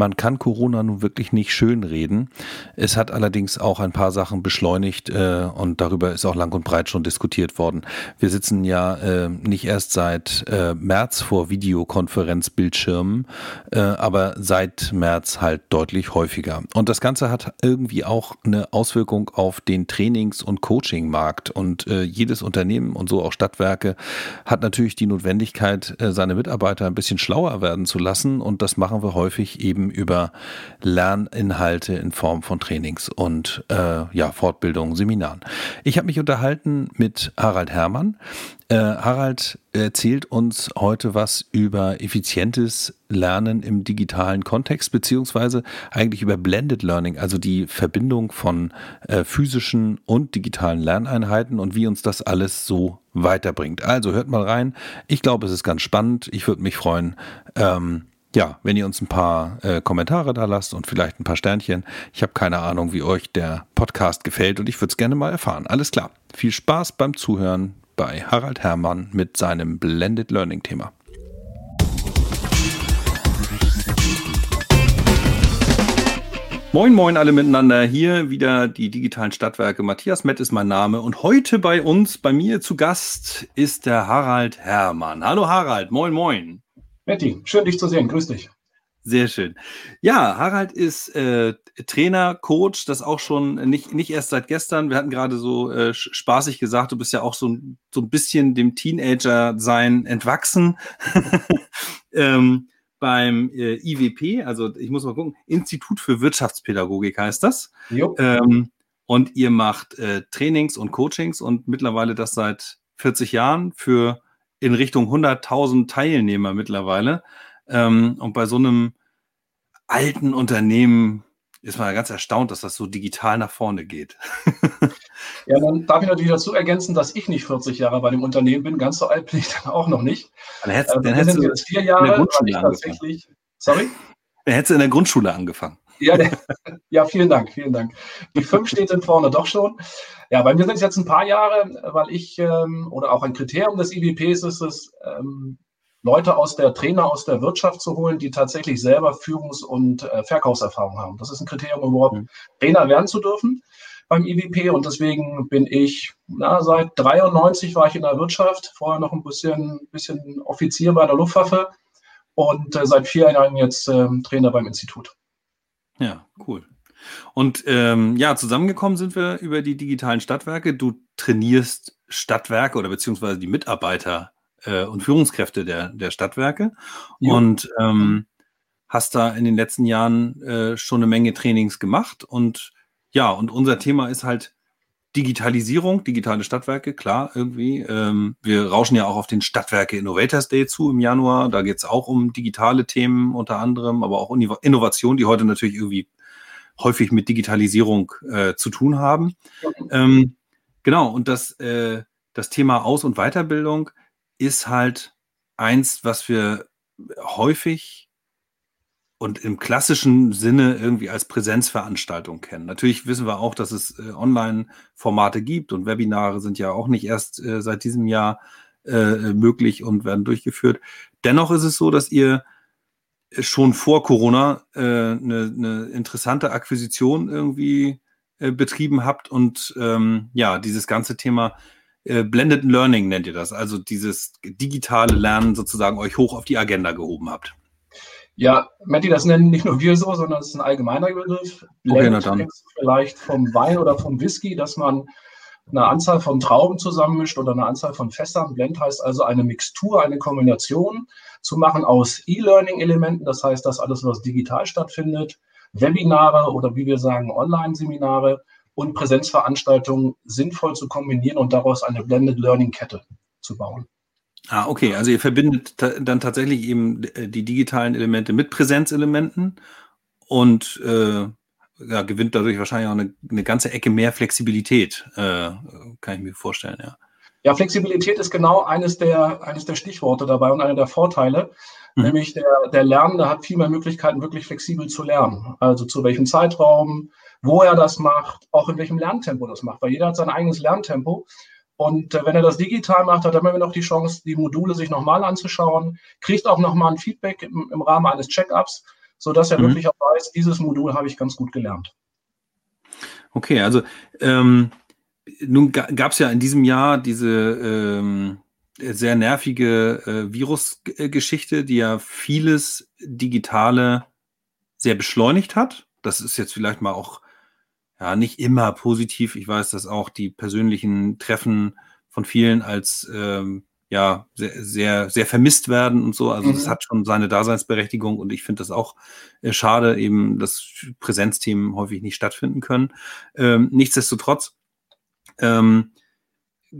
Man kann Corona nun wirklich nicht schönreden. Es hat allerdings auch ein paar Sachen beschleunigt äh, und darüber ist auch lang und breit schon diskutiert worden. Wir sitzen ja äh, nicht erst seit äh, März vor Videokonferenzbildschirmen, äh, aber seit März halt deutlich häufiger. Und das Ganze hat irgendwie auch eine Auswirkung auf den Trainings- und Coachingmarkt. Und äh, jedes Unternehmen und so auch Stadtwerke hat natürlich die Notwendigkeit, äh, seine Mitarbeiter ein bisschen schlauer werden zu lassen. Und das machen wir häufig eben über Lerninhalte in Form von Trainings und äh, ja, Fortbildungen, Seminaren. Ich habe mich unterhalten mit Harald Herrmann. Äh, Harald erzählt uns heute was über effizientes Lernen im digitalen Kontext, beziehungsweise eigentlich über Blended Learning, also die Verbindung von äh, physischen und digitalen Lerneinheiten und wie uns das alles so weiterbringt. Also hört mal rein. Ich glaube, es ist ganz spannend. Ich würde mich freuen, ähm, ja, wenn ihr uns ein paar äh, Kommentare da lasst und vielleicht ein paar Sternchen. Ich habe keine Ahnung, wie euch der Podcast gefällt und ich würde es gerne mal erfahren. Alles klar. Viel Spaß beim Zuhören bei Harald Herrmann mit seinem Blended Learning Thema. Moin, moin alle miteinander. Hier wieder die digitalen Stadtwerke. Matthias Mett ist mein Name und heute bei uns, bei mir zu Gast ist der Harald Herrmann. Hallo Harald, moin, moin. Matti, schön dich zu sehen. Grüß dich. Sehr schön. Ja, Harald ist äh, Trainer, Coach, das auch schon nicht, nicht erst seit gestern. Wir hatten gerade so äh, spaßig gesagt, du bist ja auch so, so ein bisschen dem Teenager-Sein entwachsen. ähm, beim äh, IWP, also ich muss mal gucken, Institut für Wirtschaftspädagogik heißt das. Ähm, und ihr macht äh, Trainings und Coachings und mittlerweile das seit 40 Jahren für in Richtung 100.000 Teilnehmer mittlerweile. Ähm, und bei so einem alten Unternehmen ist man ja ganz erstaunt, dass das so digital nach vorne geht. ja, dann darf ich natürlich dazu ergänzen, dass ich nicht 40 Jahre bei dem Unternehmen bin. Ganz so alt bin ich dann auch noch nicht. Dann hättest, äh, dann hättest du jetzt vier Jahre, in der Grundschule tatsächlich. Sorry? Dann hättest du in der Grundschule angefangen. Ja, ja, vielen Dank, vielen Dank. Die fünf steht dann vorne doch schon. Ja, bei mir sind es jetzt ein paar Jahre, weil ich, ähm, oder auch ein Kriterium des IWPs ist es, ähm, Leute aus der Trainer aus der Wirtschaft zu holen, die tatsächlich selber Führungs- und äh, Verkaufserfahrung haben. Das ist ein Kriterium, um überhaupt mhm. Trainer werden zu dürfen beim IWP und deswegen bin ich, na, seit 93 war ich in der Wirtschaft, vorher noch ein bisschen, bisschen Offizier bei der Luftwaffe und äh, seit vier Jahren jetzt äh, Trainer beim Institut. Ja, cool. Und ähm, ja, zusammengekommen sind wir über die digitalen Stadtwerke. Du trainierst Stadtwerke oder beziehungsweise die Mitarbeiter äh, und Führungskräfte der, der Stadtwerke ja. und ähm, hast da in den letzten Jahren äh, schon eine Menge Trainings gemacht. Und ja, und unser Thema ist halt Digitalisierung, digitale Stadtwerke, klar, irgendwie. Ähm, wir rauschen ja auch auf den Stadtwerke Innovators Day zu im Januar. Da geht es auch um digitale Themen unter anderem, aber auch Innovation, die heute natürlich irgendwie häufig mit Digitalisierung äh, zu tun haben. Ähm, genau, und das, äh, das Thema Aus- und Weiterbildung ist halt eins, was wir häufig und im klassischen Sinne irgendwie als Präsenzveranstaltung kennen. Natürlich wissen wir auch, dass es äh, Online-Formate gibt und Webinare sind ja auch nicht erst äh, seit diesem Jahr äh, möglich und werden durchgeführt. Dennoch ist es so, dass ihr schon vor Corona eine äh, ne, ne interessante Akquisition irgendwie äh, betrieben habt und ähm, ja, dieses ganze Thema äh, Blended Learning nennt ihr das, also dieses digitale Lernen sozusagen euch hoch auf die Agenda gehoben habt. Ja, Matti, das nennen nicht nur wir so, sondern es ist ein allgemeiner Begriff. Blend okay, vielleicht vom Wein oder vom Whisky, dass man eine Anzahl von Trauben zusammenmischt oder eine Anzahl von Fässern. Blend heißt also eine Mixtur, eine Kombination zu machen aus E-Learning-Elementen. Das heißt, dass alles, was digital stattfindet, Webinare oder wie wir sagen, Online-Seminare und Präsenzveranstaltungen sinnvoll zu kombinieren und daraus eine Blended Learning-Kette zu bauen. Ah, okay. Also ihr verbindet dann tatsächlich eben äh, die digitalen Elemente mit Präsenzelementen und äh, ja, gewinnt dadurch wahrscheinlich auch eine, eine ganze Ecke mehr Flexibilität, äh, kann ich mir vorstellen, ja. Ja, Flexibilität ist genau eines der, eines der Stichworte dabei und einer der Vorteile. Mhm. Nämlich der, der Lernende hat viel mehr Möglichkeiten, wirklich flexibel zu lernen. Also zu welchem Zeitraum, wo er das macht, auch in welchem Lerntempo das macht, weil jeder hat sein eigenes Lerntempo. Und äh, wenn er das digital macht, hat er immer noch die Chance, die Module sich nochmal anzuschauen, kriegt auch nochmal ein Feedback im, im Rahmen eines Check-ups, sodass er mhm. wirklich auch weiß, dieses Modul habe ich ganz gut gelernt. Okay, also ähm, nun gab es ja in diesem Jahr diese ähm, sehr nervige äh, Virusgeschichte, die ja vieles Digitale sehr beschleunigt hat. Das ist jetzt vielleicht mal auch ja nicht immer positiv. Ich weiß, dass auch die persönlichen Treffen von vielen als ähm, ja sehr, sehr, sehr vermisst werden und so. Also mhm. das hat schon seine Daseinsberechtigung und ich finde das auch äh, schade, eben, dass Präsenzthemen häufig nicht stattfinden können. Ähm, nichtsdestotrotz ähm,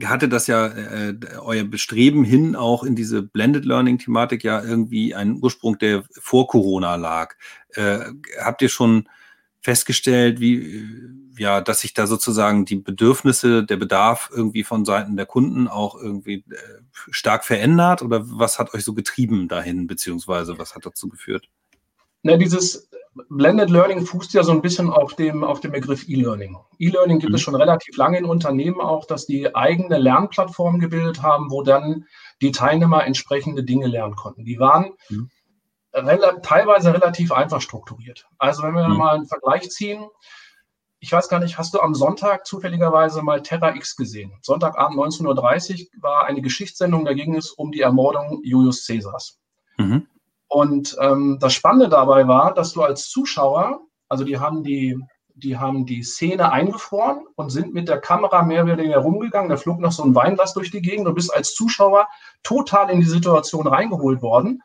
hatte das ja äh, euer Bestreben hin auch in diese Blended Learning Thematik ja irgendwie einen Ursprung, der vor Corona lag. Äh, habt ihr schon festgestellt, wie, ja, dass sich da sozusagen die Bedürfnisse, der Bedarf irgendwie von Seiten der Kunden auch irgendwie äh, stark verändert? Oder was hat euch so getrieben dahin, beziehungsweise was hat dazu geführt? Na, dieses Blended Learning fußt ja so ein bisschen auf dem, auf dem Begriff E-Learning. E-Learning gibt mhm. es schon relativ lange in Unternehmen auch, dass die eigene Lernplattformen gebildet haben, wo dann die Teilnehmer entsprechende Dinge lernen konnten. Die waren mhm. Teilweise relativ einfach strukturiert. Also wenn wir mhm. mal einen Vergleich ziehen, ich weiß gar nicht, hast du am Sonntag zufälligerweise mal Terra X gesehen? Sonntagabend 19.30 Uhr war eine Geschichtssendung, da ging es um die Ermordung Julius Caesars. Mhm. Und ähm, das Spannende dabei war, dass du als Zuschauer, also die haben die, die haben die Szene eingefroren und sind mit der Kamera mehr oder weniger rumgegangen. Da flog noch so ein Weinglas durch die Gegend. Du bist als Zuschauer total in die Situation reingeholt worden.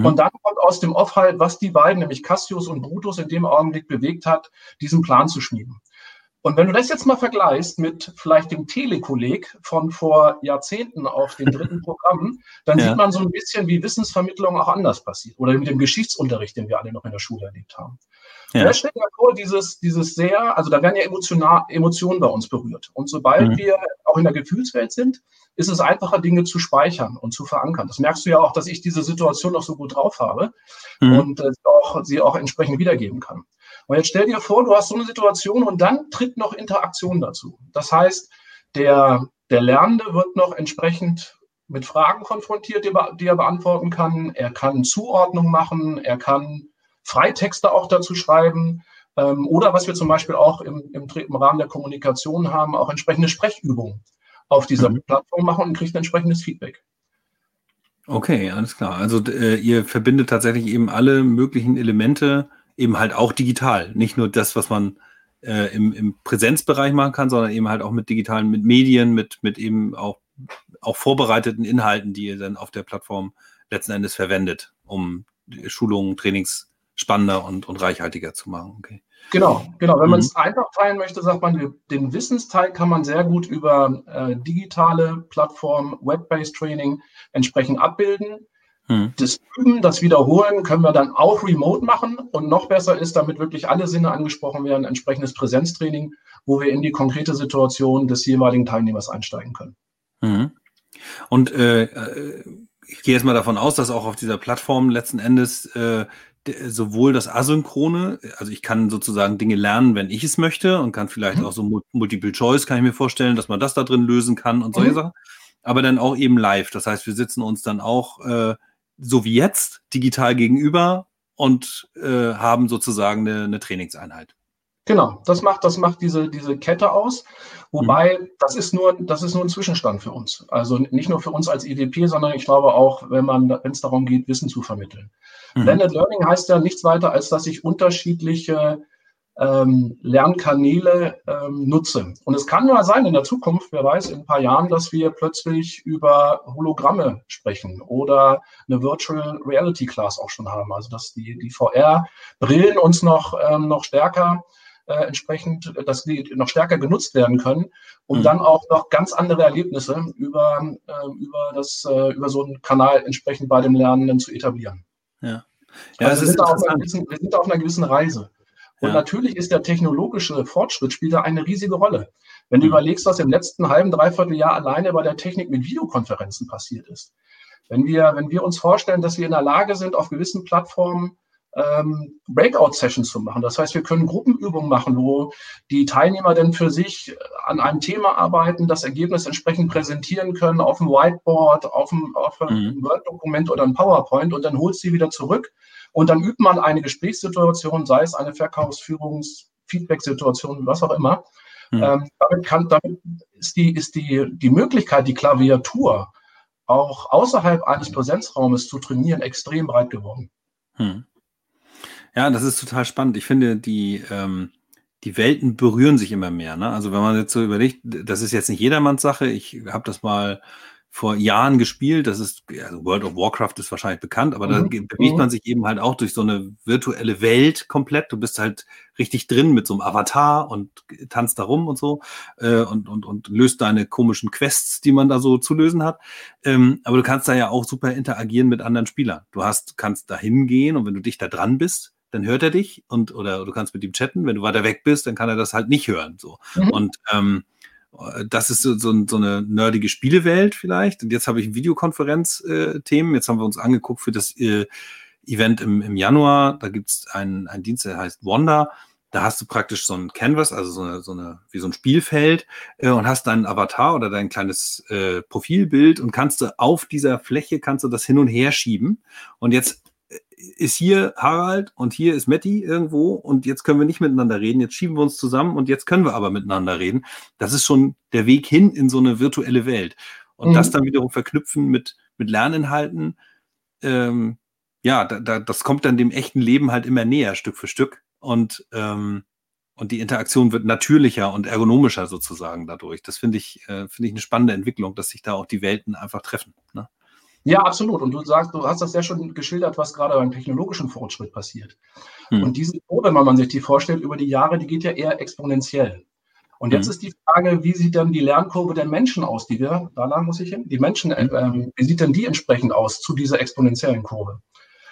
Mhm. Und dann kommt aus dem Off halt, was die beiden, nämlich Cassius und Brutus, in dem Augenblick bewegt hat, diesen Plan zu schmieden. Und wenn du das jetzt mal vergleichst mit vielleicht dem Telekolleg von vor Jahrzehnten auf den dritten Programmen, dann ja. sieht man so ein bisschen, wie Wissensvermittlung auch anders passiert. Oder mit dem Geschichtsunterricht, den wir alle noch in der Schule erlebt haben. Ja. Da stellen wir vor, dieses, dieses sehr, also da werden ja emotional, Emotionen bei uns berührt. Und sobald mhm. wir auch in der Gefühlswelt sind, ist es einfacher, Dinge zu speichern und zu verankern. Das merkst du ja auch, dass ich diese Situation noch so gut drauf habe mhm. und äh, auch, sie auch entsprechend wiedergeben kann. Und jetzt stell dir vor, du hast so eine Situation und dann tritt noch Interaktion dazu. Das heißt, der, der Lernende wird noch entsprechend mit Fragen konfrontiert, die, die er beantworten kann. Er kann Zuordnung machen, er kann Freitexte auch dazu schreiben. Ähm, oder was wir zum Beispiel auch im, im, im, Rahmen der Kommunikation haben, auch entsprechende Sprechübungen auf dieser mhm. Plattform machen und kriegt entsprechendes Feedback. Okay, alles klar. Also äh, ihr verbindet tatsächlich eben alle möglichen Elemente eben halt auch digital. Nicht nur das, was man äh, im, im Präsenzbereich machen kann, sondern eben halt auch mit digitalen, mit Medien, mit, mit eben auch, auch vorbereiteten Inhalten, die ihr dann auf der Plattform letzten Endes verwendet, um Schulungen, Trainings spannender und, und reichhaltiger zu machen. Okay. Genau, genau. Wenn man es mhm. einfach teilen möchte, sagt man, den Wissensteil kann man sehr gut über äh, digitale Plattformen, Web-based Training entsprechend abbilden. Hm. Das Üben, das Wiederholen können wir dann auch remote machen. Und noch besser ist, damit wirklich alle Sinne angesprochen werden, entsprechendes Präsenztraining, wo wir in die konkrete Situation des jeweiligen Teilnehmers einsteigen können. Hm. Und äh, äh, ich gehe jetzt mal davon aus, dass auch auf dieser Plattform letzten Endes äh, sowohl das Asynchrone, also ich kann sozusagen Dinge lernen, wenn ich es möchte und kann vielleicht mhm. auch so Multiple Choice, kann ich mir vorstellen, dass man das da drin lösen kann und solche mhm. Sachen, aber dann auch eben live. Das heißt, wir sitzen uns dann auch äh, so wie jetzt digital gegenüber und äh, haben sozusagen eine, eine, Trainingseinheit. Genau, das macht, das macht diese, diese Kette aus. Wobei, mhm. das ist nur, das ist nur ein Zwischenstand für uns. Also nicht nur für uns als EWP, sondern ich glaube auch, wenn man, wenn es darum geht, Wissen zu vermitteln. Mhm. Blended Learning heißt ja nichts weiter, als dass ich unterschiedliche ähm, Lernkanäle ähm, nutze. Und es kann mal sein in der Zukunft, wer weiß, in ein paar Jahren, dass wir plötzlich über Hologramme sprechen oder eine Virtual Reality Class auch schon haben. Also dass die, die VR-Brillen uns noch, ähm, noch stärker äh, entsprechend, dass die noch stärker genutzt werden können, um mhm. dann auch noch ganz andere Erlebnisse über, äh, über, das, äh, über so einen Kanal entsprechend bei dem Lernenden zu etablieren. Ja. Ja, also wir, sind gewissen, wir sind auf einer gewissen Reise. Und ja. natürlich ist der technologische Fortschritt spielt da eine riesige Rolle. Wenn du mhm. überlegst, was im letzten halben, dreiviertel Jahr alleine bei der Technik mit Videokonferenzen passiert ist. Wenn wir, wenn wir uns vorstellen, dass wir in der Lage sind, auf gewissen Plattformen ähm, Breakout-Sessions zu machen. Das heißt, wir können Gruppenübungen machen, wo die Teilnehmer dann für sich an einem Thema arbeiten, das Ergebnis entsprechend präsentieren können auf dem Whiteboard, auf einem, einem mhm. Word-Dokument oder einem PowerPoint und dann holst du sie wieder zurück Und dann übt man eine Gesprächssituation, sei es eine Verkaufsführungs-, Feedback-Situation, was auch immer. Mhm. Ähm, damit, kann, damit ist, die, ist die, die Möglichkeit, die Klaviatur auch außerhalb eines Präsenzraumes zu trainieren, extrem breit geworden. Hm. Ja, das ist total spannend. Ich finde, die, ähm, die Welten berühren sich immer mehr. Ne? Also wenn man jetzt so überlegt, das ist jetzt nicht jedermanns Sache. Ich habe das mal vor Jahren gespielt. Das ist, also World of Warcraft ist wahrscheinlich bekannt, aber mhm. da bewegt mhm. man sich eben halt auch durch so eine virtuelle Welt komplett. Du bist halt richtig drin mit so einem Avatar und tanzt da rum und so äh, und, und, und löst deine komischen Quests, die man da so zu lösen hat. Ähm, aber du kannst da ja auch super interagieren mit anderen Spielern. Du hast, kannst da hingehen und wenn du dich da dran bist, dann hört er dich und oder du kannst mit ihm chatten. Wenn du weiter weg bist, dann kann er das halt nicht hören. So. Mhm. Und ähm, das ist so, so, so, eine nerdige Spielewelt vielleicht. Und jetzt habe ich Videokonferenz-Themen. Jetzt haben wir uns angeguckt für das äh, Event im, im Januar. Da gibt es einen, einen Dienst, der heißt Wanda. Da hast du praktisch so ein Canvas, also so eine, so eine wie so ein Spielfeld äh, und hast deinen Avatar oder dein kleines äh, Profilbild und kannst du auf dieser Fläche kannst du das hin und her schieben. Und jetzt ist hier Harald und hier ist Matti irgendwo und jetzt können wir nicht miteinander reden, jetzt schieben wir uns zusammen und jetzt können wir aber miteinander reden. Das ist schon der Weg hin in so eine virtuelle Welt. Und mhm. das dann wiederum verknüpfen mit, mit Lerninhalten, ähm, ja, da, da, das kommt dann dem echten Leben halt immer näher, Stück für Stück. Und, ähm, und die Interaktion wird natürlicher und ergonomischer sozusagen dadurch. Das finde ich, äh, finde ich eine spannende Entwicklung, dass sich da auch die Welten einfach treffen. Ne? Ja, absolut. Und du sagst, du hast das ja schon geschildert, was gerade beim technologischen Fortschritt passiert. Hm. Und diese Kurve, wenn man sich die vorstellt, über die Jahre, die geht ja eher exponentiell. Und jetzt hm. ist die Frage, wie sieht dann die Lernkurve der Menschen aus, die wir, danach muss ich hin, die Menschen, hm. ähm, wie sieht denn die entsprechend aus zu dieser exponentiellen Kurve?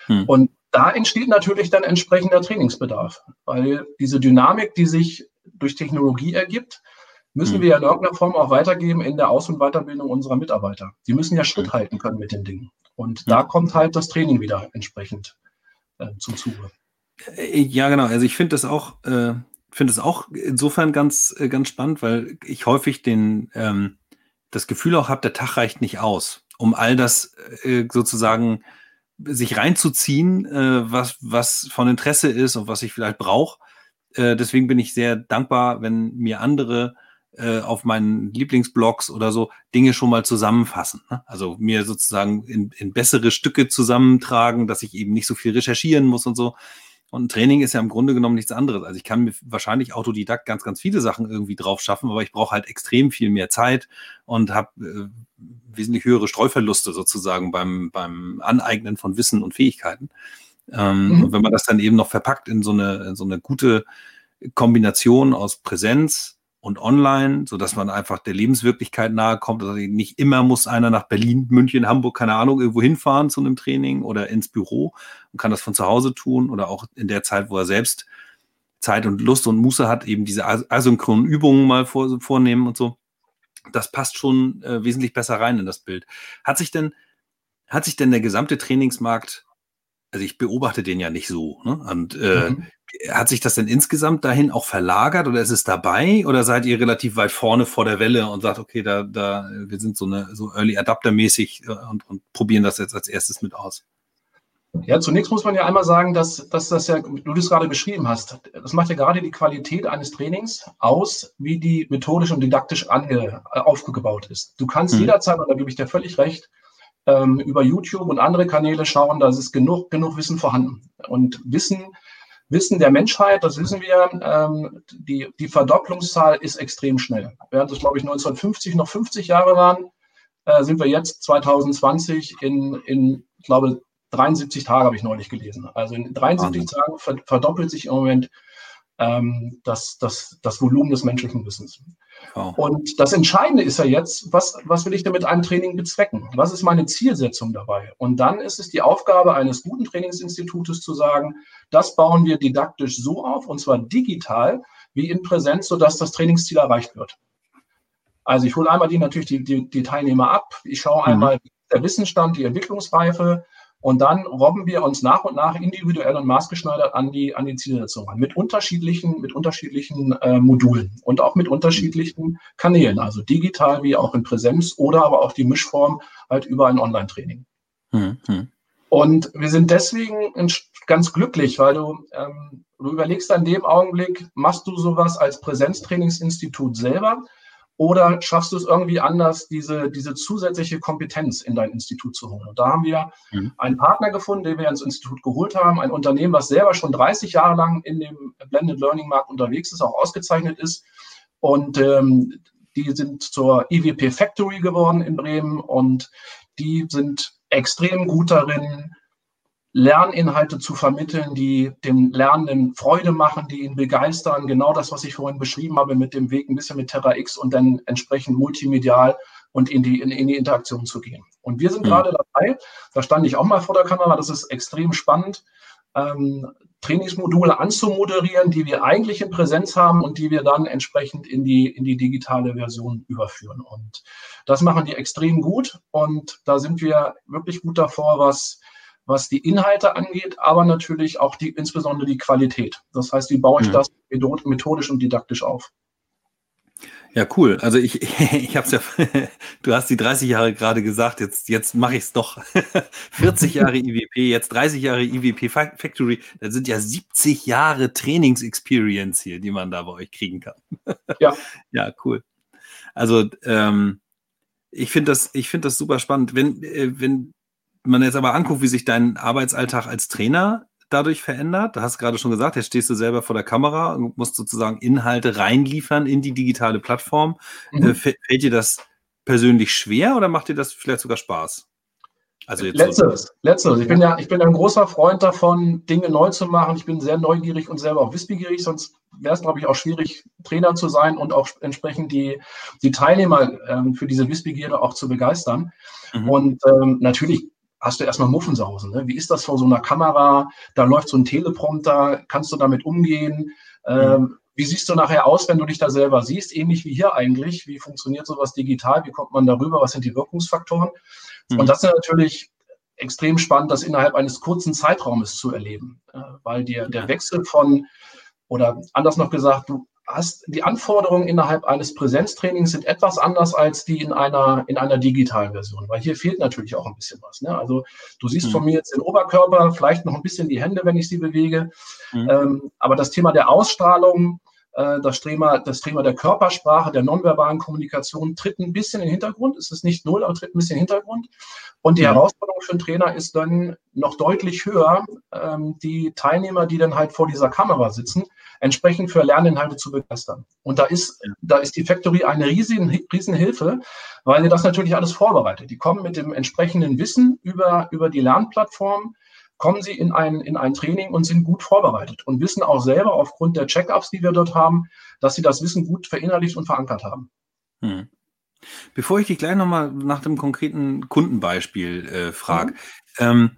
Hm. Und da entsteht natürlich dann entsprechender Trainingsbedarf, weil diese Dynamik, die sich durch Technologie ergibt, müssen wir ja in irgendeiner Form auch weitergeben in der Aus- und Weiterbildung unserer Mitarbeiter. Die müssen ja Schritt halten können mit den Dingen. Und da kommt halt das Training wieder entsprechend äh, zum Zuge. Äh, ja, genau. Also ich finde das auch, äh, finde es auch insofern ganz, äh, ganz spannend, weil ich häufig den, ähm, das Gefühl auch habe, der Tag reicht nicht aus, um all das äh, sozusagen sich reinzuziehen, äh, was, was von Interesse ist und was ich vielleicht brauche. Äh, deswegen bin ich sehr dankbar, wenn mir andere äh, auf meinen Lieblingsblogs oder so Dinge schon mal zusammenfassen. Ne? Also mir sozusagen in, in bessere Stücke zusammentragen, dass ich eben nicht so viel recherchieren muss und so. Und ein Training ist ja im Grunde genommen nichts anderes. Also ich kann mir wahrscheinlich Autodidakt ganz, ganz viele Sachen irgendwie drauf schaffen, aber ich brauche halt extrem viel mehr Zeit und habe äh, wesentlich höhere Streuverluste sozusagen beim, beim Aneignen von Wissen und Fähigkeiten. Ähm, mhm. Und wenn man das dann eben noch verpackt in so eine, in so eine gute Kombination aus Präsenz, und online, so dass man einfach der Lebenswirklichkeit nahe kommt. Also nicht immer muss einer nach Berlin, München, Hamburg, keine Ahnung, irgendwo hinfahren zu einem Training oder ins Büro und kann das von zu Hause tun oder auch in der Zeit, wo er selbst Zeit und Lust und Muße hat, eben diese asynchronen Übungen mal vor, vornehmen und so. Das passt schon äh, wesentlich besser rein in das Bild. Hat sich denn, hat sich denn der gesamte Trainingsmarkt also ich beobachte den ja nicht so. Ne? Und äh, mhm. Hat sich das denn insgesamt dahin auch verlagert oder ist es dabei oder seid ihr relativ weit vorne vor der Welle und sagt, okay, da, da, wir sind so eine so Early Adapter mäßig äh, und, und probieren das jetzt als erstes mit aus? Ja, zunächst muss man ja einmal sagen, dass, dass das ja, du das gerade beschrieben hast, das macht ja gerade die Qualität eines Trainings aus, wie die methodisch und didaktisch ange, äh, aufgebaut ist. Du kannst mhm. jederzeit, und da gebe ich dir völlig recht, ähm, über YouTube und andere Kanäle schauen, da ist genug, genug Wissen vorhanden. Und Wissen Wissen der Menschheit, das wissen wir, ähm, die, die Verdopplungszahl ist extrem schnell. Während es, glaube ich, 1950 noch 50 Jahre waren, äh, sind wir jetzt 2020 in, in, ich glaube, 73 Tage habe ich neulich gelesen. Also in 73 Tagen verdoppelt sich im Moment ähm, das, das, das Volumen des menschlichen Wissens. Oh. Und das Entscheidende ist ja jetzt, was, was will ich denn mit einem Training bezwecken? Was ist meine Zielsetzung dabei? Und dann ist es die Aufgabe eines guten Trainingsinstitutes zu sagen, das bauen wir didaktisch so auf, und zwar digital wie in Präsenz, sodass das Trainingsziel erreicht wird. Also ich hole einmal die natürlich die, die, die Teilnehmer ab. Ich schaue mhm. einmal der Wissensstand, die Entwicklungsreife, und dann robben wir uns nach und nach individuell und maßgeschneidert an die, an die Zielsetzung an. Mit unterschiedlichen, mit unterschiedlichen äh, Modulen und auch mit unterschiedlichen Kanälen, also digital wie auch in Präsenz oder aber auch die Mischform halt über ein Online-Training. Mhm. Und wir sind deswegen ganz glücklich, weil du, ähm, du überlegst an dem Augenblick, machst du sowas als Präsenztrainingsinstitut selber oder schaffst du es irgendwie anders, diese, diese zusätzliche Kompetenz in dein Institut zu holen? Und da haben wir mhm. einen Partner gefunden, den wir ins Institut geholt haben, ein Unternehmen, was selber schon 30 Jahre lang in dem Blended Learning Markt unterwegs ist, auch ausgezeichnet ist. Und ähm, die sind zur EWP Factory geworden in Bremen und die sind extrem gut darin, Lerninhalte zu vermitteln, die dem Lernenden Freude machen, die ihn begeistern. Genau das, was ich vorhin beschrieben habe mit dem Weg ein bisschen mit Terra X und dann entsprechend multimedial und in die, in, in die Interaktion zu gehen. Und wir sind mhm. gerade dabei, da stand ich auch mal vor der Kamera, das ist extrem spannend, ähm, Trainingsmodule anzumoderieren, die wir eigentlich in Präsenz haben und die wir dann entsprechend in die, in die digitale Version überführen. Und das machen die extrem gut und da sind wir wirklich gut davor, was was die Inhalte angeht, aber natürlich auch die, insbesondere die Qualität. Das heißt, wie baue ich mhm. das methodisch und didaktisch auf? Ja, cool. Also ich, ich habe es ja, du hast die 30 Jahre gerade gesagt, jetzt, jetzt mache ich es doch. 40 Jahre IWP, jetzt 30 Jahre IWP Factory, das sind ja 70 Jahre Trainingsexperience hier, die man da bei euch kriegen kann. Ja. Ja, cool. Also ähm, ich finde das, ich finde das super spannend. Wenn, äh, wenn man jetzt aber anguckt, wie sich dein Arbeitsalltag als Trainer dadurch verändert, da hast du gerade schon gesagt, jetzt stehst du selber vor der Kamera und musst sozusagen Inhalte reinliefern in die digitale Plattform. Mhm. Äh, fällt dir das persönlich schwer oder macht dir das vielleicht sogar Spaß? Also jetzt letzteres, so. letzteres. Ich bin ja, ich bin ein großer Freund davon, Dinge neu zu machen. Ich bin sehr neugierig und selber auch wissbegierig, sonst wäre es, glaube ich, auch schwierig, Trainer zu sein und auch entsprechend die, die Teilnehmer ähm, für diese Wissbegierde auch zu begeistern. Mhm. Und ähm, natürlich hast du erstmal Muffensausen. Ne? Wie ist das vor so einer Kamera? Da läuft so ein Teleprompter, kannst du damit umgehen? Ähm, mhm. Wie siehst du nachher aus, wenn du dich da selber siehst? Ähnlich wie hier eigentlich. Wie funktioniert sowas digital? Wie kommt man darüber? Was sind die Wirkungsfaktoren? Mhm. Und das ist natürlich extrem spannend, das innerhalb eines kurzen Zeitraumes zu erleben, äh, weil dir der Wechsel von, oder anders noch gesagt, du hast die Anforderungen innerhalb eines Präsenztrainings sind etwas anders als die in einer, in einer digitalen Version, weil hier fehlt natürlich auch ein bisschen was. Ne? Also du siehst mhm. von mir jetzt den Oberkörper, vielleicht noch ein bisschen die Hände, wenn ich sie bewege. Mhm. Ähm, aber das Thema der Ausstrahlung, äh, das, Thema, das Thema der Körpersprache, der nonverbalen Kommunikation tritt ein bisschen in den Hintergrund. Es ist nicht null, aber tritt ein bisschen in den Hintergrund. Und die mhm. Herausforderung für einen Trainer ist dann noch deutlich höher, ähm, die Teilnehmer, die dann halt vor dieser Kamera sitzen, entsprechend für Lerninhalte zu begeistern. Und da ist, da ist die Factory eine riesen, riesen Hilfe, weil ihr das natürlich alles vorbereitet. Die kommen mit dem entsprechenden Wissen über, über die Lernplattform, kommen sie in ein, in ein Training und sind gut vorbereitet und wissen auch selber aufgrund der Check-ups, die wir dort haben, dass sie das Wissen gut verinnerlicht und verankert haben. Hm. Bevor ich dich gleich nochmal nach dem konkreten Kundenbeispiel äh, frage, mhm. ähm,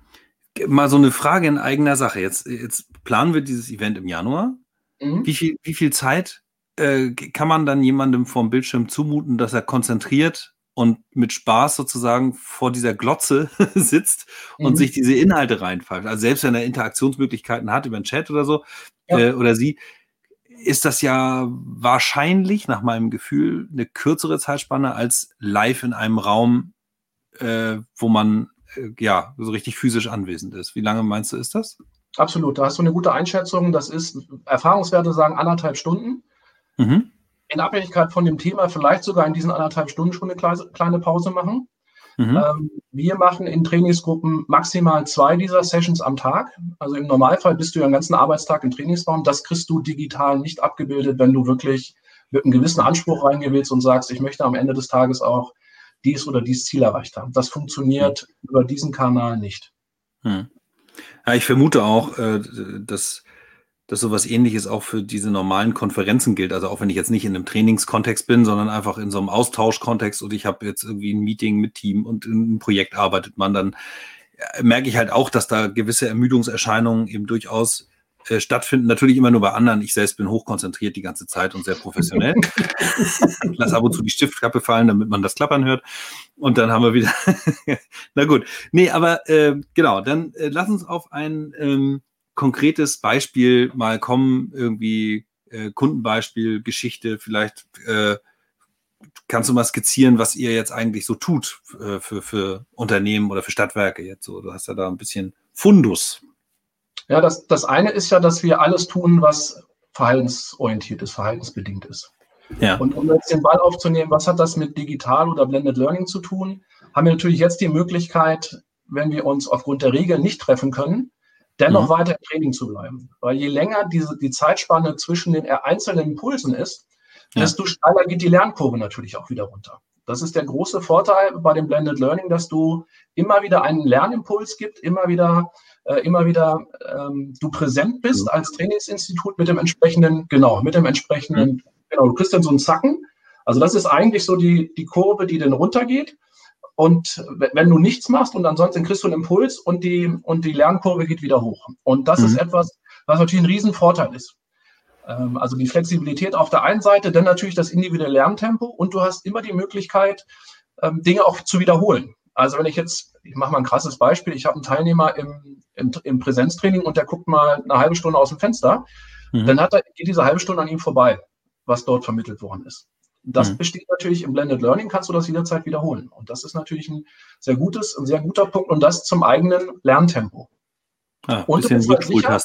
mal so eine Frage in eigener Sache. Jetzt, jetzt planen wir dieses Event im Januar. Mhm. Wie, viel, wie viel Zeit äh, kann man dann jemandem vom Bildschirm zumuten, dass er konzentriert und mit Spaß sozusagen vor dieser Glotze sitzt und mhm. sich diese Inhalte reinpfeift? Also selbst wenn er Interaktionsmöglichkeiten hat über den Chat oder so, ja. äh, oder sie, ist das ja wahrscheinlich nach meinem Gefühl eine kürzere Zeitspanne als live in einem Raum, äh, wo man äh, ja so richtig physisch anwesend ist. Wie lange meinst du, ist das? Absolut, da hast du eine gute Einschätzung. Das ist, Erfahrungswerte sagen anderthalb Stunden. Mhm. In Abhängigkeit von dem Thema vielleicht sogar in diesen anderthalb Stunden schon eine kleine, Pause machen. Mhm. Ähm, wir machen in Trainingsgruppen maximal zwei dieser Sessions am Tag. Also im Normalfall bist du ja den ganzen Arbeitstag im Trainingsraum. Das kriegst du digital nicht abgebildet, wenn du wirklich mit einem gewissen Anspruch reingewählst und sagst, ich möchte am Ende des Tages auch dies oder dies Ziel erreicht haben. Das funktioniert mhm. über diesen Kanal nicht. Mhm. Ja, ich vermute auch, äh, dass, dass sowas ähnliches auch für diese normalen Konferenzen gilt. Also auch wenn ich jetzt nicht in einem Trainingskontext bin, sondern einfach in so einem Austauschkontext und ich habe jetzt irgendwie ein Meeting mit Team und in einem Projekt arbeitet man, dann äh, merke ich halt auch, dass da gewisse Ermüdungserscheinungen eben durchaus äh, stattfinden. Natürlich immer nur bei anderen. Ich selbst bin hochkonzentriert die ganze Zeit und sehr professionell. Lass ab und zu die Stiftkappe fallen, damit man das Klappern hört. Und dann haben wir wieder. Na gut. Nee, aber äh, genau, dann äh, lass uns auf ein ähm, konkretes Beispiel mal kommen, irgendwie äh, Kundenbeispiel, Geschichte, vielleicht äh, kannst du mal skizzieren, was ihr jetzt eigentlich so tut äh, für, für Unternehmen oder für Stadtwerke jetzt so? Du hast ja da ein bisschen Fundus. Ja, das, das eine ist ja, dass wir alles tun, was verhaltensorientiert ist, verhaltensbedingt ist. Ja. Und um jetzt den Ball aufzunehmen, was hat das mit digital oder blended learning zu tun? Haben wir natürlich jetzt die Möglichkeit, wenn wir uns aufgrund der Regeln nicht treffen können, dennoch mhm. weiter im Training zu bleiben. Weil je länger diese, die Zeitspanne zwischen den einzelnen Impulsen ist, ja. desto steiler geht die Lernkurve natürlich auch wieder runter. Das ist der große Vorteil bei dem Blended Learning, dass du immer wieder einen Lernimpuls gibt, immer wieder, äh, immer wieder ähm, du präsent bist mhm. als Trainingsinstitut mit dem entsprechenden, genau, mit dem entsprechenden, mhm. genau, du kriegst dann so einen Zacken. Also das ist eigentlich so die, die Kurve, die dann runtergeht. Und wenn du nichts machst und ansonsten kriegst du einen Impuls und die, und die Lernkurve geht wieder hoch. Und das mhm. ist etwas, was natürlich ein Riesenvorteil ist. Ähm, also die Flexibilität auf der einen Seite, dann natürlich das individuelle Lerntempo und du hast immer die Möglichkeit, ähm, Dinge auch zu wiederholen. Also wenn ich jetzt, ich mache mal ein krasses Beispiel, ich habe einen Teilnehmer im, im, im, Präsenztraining und der guckt mal eine halbe Stunde aus dem Fenster, mhm. dann hat er, geht diese halbe Stunde an ihm vorbei, was dort vermittelt worden ist. Das mhm. besteht natürlich im Blended Learning, kannst du das jederzeit wiederholen. Und das ist natürlich ein sehr gutes, ein sehr guter Punkt und das zum eigenen Lerntempo. Ah, und bisschen halt sicher,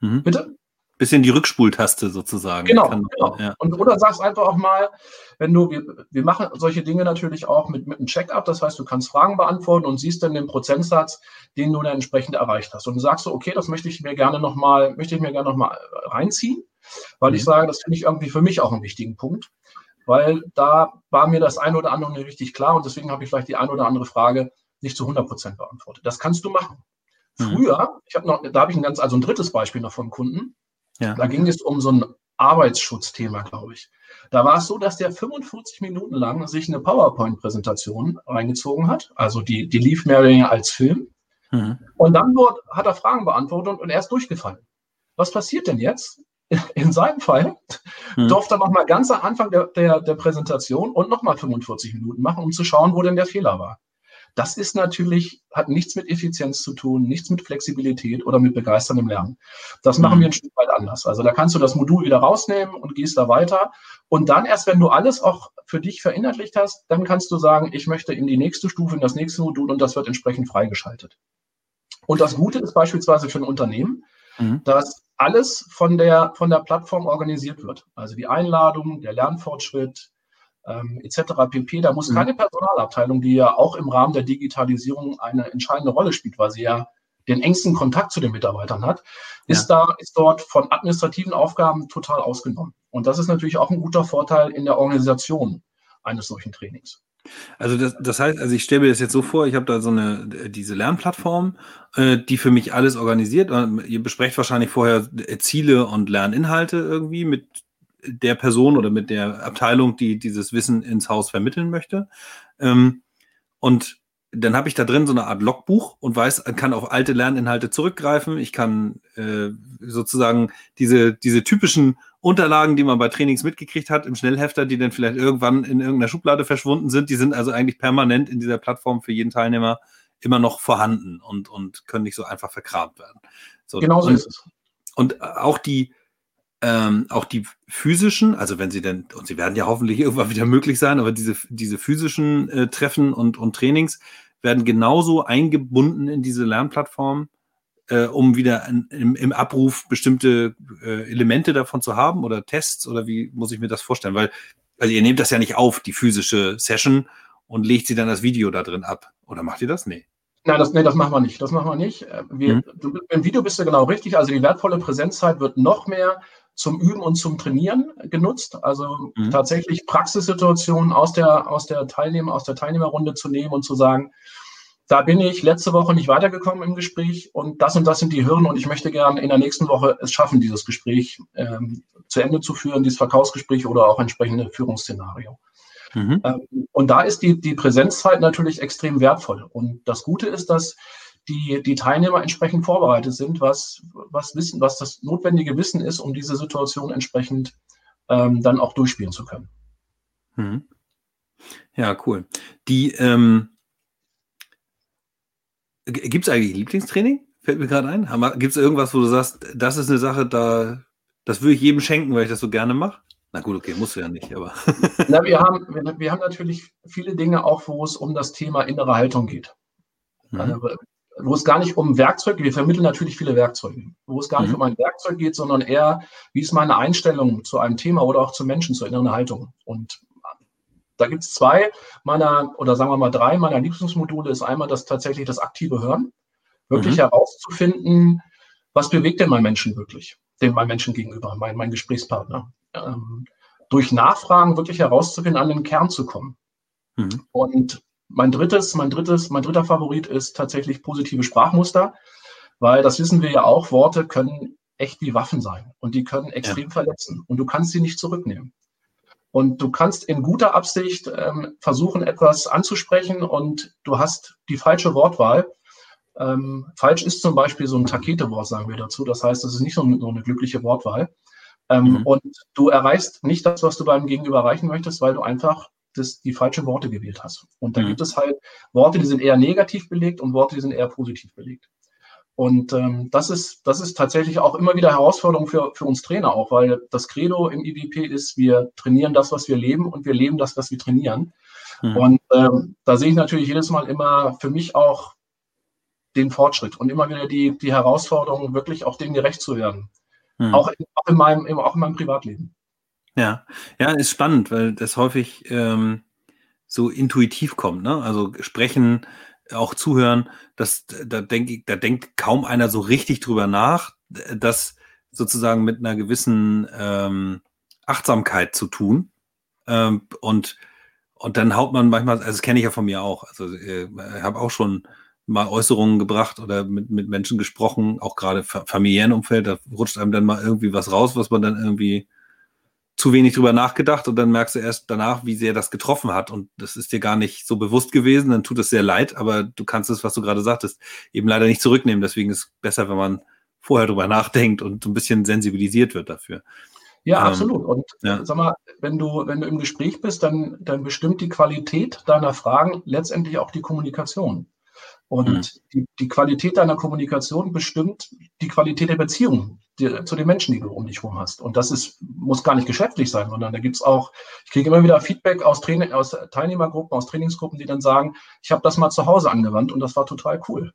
mhm. Bitte? Bisschen die Rückspultaste sozusagen. Genau. Kann, genau. Ja. Und, oder sagst einfach auch mal, wenn du, wir, wir machen solche Dinge natürlich auch mit, mit einem Check-up, das heißt, du kannst Fragen beantworten und siehst dann den Prozentsatz, den du dann entsprechend erreicht hast. Und du sagst so, okay, das möchte ich mir gerne nochmal, möchte ich mir gerne nochmal reinziehen, weil mhm. ich sage, das finde ich irgendwie für mich auch einen wichtigen Punkt. Weil da war mir das eine oder andere nicht richtig klar und deswegen habe ich vielleicht die eine oder andere Frage nicht zu 100 Prozent beantwortet. Das kannst du machen. Mhm. Früher, ich habe noch, da habe ich ein ganz, also ein drittes Beispiel noch vom Kunden. Ja. Da ging es um so ein Arbeitsschutzthema, glaube ich. Da war es so, dass der 45 Minuten lang sich eine PowerPoint-Präsentation reingezogen hat. Also die, die lief mehr oder weniger als Film. Mhm. Und dann wurde, hat er Fragen beantwortet und er ist durchgefallen. Was passiert denn jetzt? In seinem Fall mhm. durfte er nochmal ganz am Anfang der, der, der Präsentation und nochmal 45 Minuten machen, um zu schauen, wo denn der Fehler war. Das ist natürlich, hat nichts mit Effizienz zu tun, nichts mit Flexibilität oder mit begeisterndem Lernen. Das machen mhm. wir ein Stück weit anders. Also da kannst du das Modul wieder rausnehmen und gehst da weiter. Und dann erst, wenn du alles auch für dich verinnerlicht hast, dann kannst du sagen, ich möchte in die nächste Stufe, in das nächste Modul und das wird entsprechend freigeschaltet. Und das Gute ist beispielsweise für ein Unternehmen, mhm. dass alles von der, von der Plattform organisiert wird. Also die Einladung, der Lernfortschritt, ähm, etc. pp. Da muss mhm. keine Personalabteilung, die ja auch im Rahmen der Digitalisierung eine entscheidende Rolle spielt, weil sie ja den engsten Kontakt zu den Mitarbeitern hat, ist ja. da, ist dort von administrativen Aufgaben total ausgenommen. Und das ist natürlich auch ein guter Vorteil in der Organisation eines solchen Trainings. Also das, das heißt, also ich stelle mir das jetzt so vor, ich habe da so eine diese Lernplattform, äh, die für mich alles organisiert. Ihr besprecht wahrscheinlich vorher Ziele und Lerninhalte irgendwie mit der Person oder mit der Abteilung, die dieses Wissen ins Haus vermitteln möchte. Ähm, und dann habe ich da drin so eine Art Logbuch und weiß, kann auf alte Lerninhalte zurückgreifen. Ich kann äh, sozusagen diese, diese typischen Unterlagen, die man bei Trainings mitgekriegt hat, im Schnellhefter, die dann vielleicht irgendwann in irgendeiner Schublade verschwunden sind, die sind also eigentlich permanent in dieser Plattform für jeden Teilnehmer immer noch vorhanden und, und können nicht so einfach verkramt werden. So, genau so ist es. Und auch die, ähm, auch die physischen, also wenn sie denn, und sie werden ja hoffentlich irgendwann wieder möglich sein, aber diese, diese physischen äh, Treffen und, und Trainings werden genauso eingebunden in diese Lernplattform, äh, um wieder in, im, im, Abruf bestimmte äh, Elemente davon zu haben oder Tests oder wie muss ich mir das vorstellen? Weil, also ihr nehmt das ja nicht auf, die physische Session und legt sie dann das Video da drin ab. Oder macht ihr das? Nee. Nein, das, nee, das machen wir nicht. Das machen wir nicht. Äh, wir, mhm. du, Im Video bist du genau richtig. Also die wertvolle Präsenzzeit wird noch mehr zum Üben und zum Trainieren genutzt. Also mhm. tatsächlich Praxissituationen aus der, aus der Teilnehmer, aus der Teilnehmerrunde zu nehmen und zu sagen, da bin ich letzte Woche nicht weitergekommen im Gespräch und das und das sind die Hürden und ich möchte gerne in der nächsten Woche es schaffen, dieses Gespräch ähm, zu Ende zu führen, dieses Verkaufsgespräch oder auch entsprechende Führungsszenario. Mhm. Ähm, und da ist die, die Präsenzzeit natürlich extrem wertvoll. Und das Gute ist, dass die, die Teilnehmer entsprechend vorbereitet sind, was, was Wissen, was das notwendige Wissen ist, um diese Situation entsprechend ähm, dann auch durchspielen zu können. Mhm. Ja, cool. Die ähm, gibt es eigentlich Lieblingstraining? Fällt mir gerade ein. Gibt es irgendwas, wo du sagst, das ist eine Sache, da das würde ich jedem schenken, weil ich das so gerne mache? Na gut, okay, muss ja nicht, aber. Na, wir, haben, wir, wir, haben natürlich viele Dinge auch, wo es um das Thema innere Haltung geht. Mhm. Also, wo es gar nicht um Werkzeuge, wir vermitteln natürlich viele Werkzeuge, wo es gar nicht mhm. um ein Werkzeug geht, sondern eher, wie ist meine Einstellung zu einem Thema oder auch zu Menschen, zur inneren Haltung. Und da gibt es zwei meiner, oder sagen wir mal drei meiner Lieblingsmodule, ist einmal das tatsächlich das aktive Hören, wirklich mhm. herauszufinden, was bewegt denn mein Menschen wirklich, dem mein Menschen gegenüber, mein, mein Gesprächspartner. Ähm, durch Nachfragen wirklich herauszufinden, an den Kern zu kommen. Mhm. Und mein drittes, mein drittes, mein dritter Favorit ist tatsächlich positive Sprachmuster, weil das wissen wir ja auch, Worte können echt wie Waffen sein und die können extrem ja. verletzen und du kannst sie nicht zurücknehmen. Und du kannst in guter Absicht ähm, versuchen, etwas anzusprechen und du hast die falsche Wortwahl. Ähm, falsch ist zum Beispiel so ein Takete-Wort, sagen wir dazu. Das heißt, das ist nicht so, so eine glückliche Wortwahl. Ähm, mhm. Und du erreichst nicht das, was du beim Gegenüber erreichen möchtest, weil du einfach das, die falschen Worte gewählt hast. Und da mhm. gibt es halt Worte, die sind eher negativ belegt und Worte, die sind eher positiv belegt. Und ähm, das, ist, das ist tatsächlich auch immer wieder Herausforderung für, für uns Trainer auch, weil das Credo im IWP ist, wir trainieren das, was wir leben und wir leben das, was wir trainieren. Mhm. Und ähm, da sehe ich natürlich jedes Mal immer für mich auch den Fortschritt und immer wieder die, die Herausforderung, wirklich auch dem gerecht zu werden. Mhm. Auch, in, auch, in meinem, auch in meinem Privatleben. Ja, ja, ist spannend, weil das häufig ähm, so intuitiv kommt, ne? Also sprechen, auch zuhören, das, da denke da denkt kaum einer so richtig drüber nach, das sozusagen mit einer gewissen ähm, Achtsamkeit zu tun. Ähm, und, und dann haut man manchmal, also das kenne ich ja von mir auch, also äh, habe auch schon mal Äußerungen gebracht oder mit, mit Menschen gesprochen, auch gerade familiären Umfeld, da rutscht einem dann mal irgendwie was raus, was man dann irgendwie zu wenig drüber nachgedacht und dann merkst du erst danach, wie sehr das getroffen hat. Und das ist dir gar nicht so bewusst gewesen, dann tut es sehr leid, aber du kannst es, was du gerade sagtest, eben leider nicht zurücknehmen. Deswegen ist es besser, wenn man vorher drüber nachdenkt und so ein bisschen sensibilisiert wird dafür. Ja, ähm, absolut. Und ja. sag mal, wenn du, wenn du im Gespräch bist, dann, dann bestimmt die Qualität deiner Fragen letztendlich auch die Kommunikation. Und mhm. die, die Qualität deiner Kommunikation bestimmt die Qualität der Beziehung die, zu den Menschen, die du um dich herum hast. Und das ist, muss gar nicht geschäftlich sein, sondern da gibt's auch, ich kriege immer wieder Feedback aus, Trainer, aus Teilnehmergruppen, aus Trainingsgruppen, die dann sagen, ich habe das mal zu Hause angewandt und das war total cool.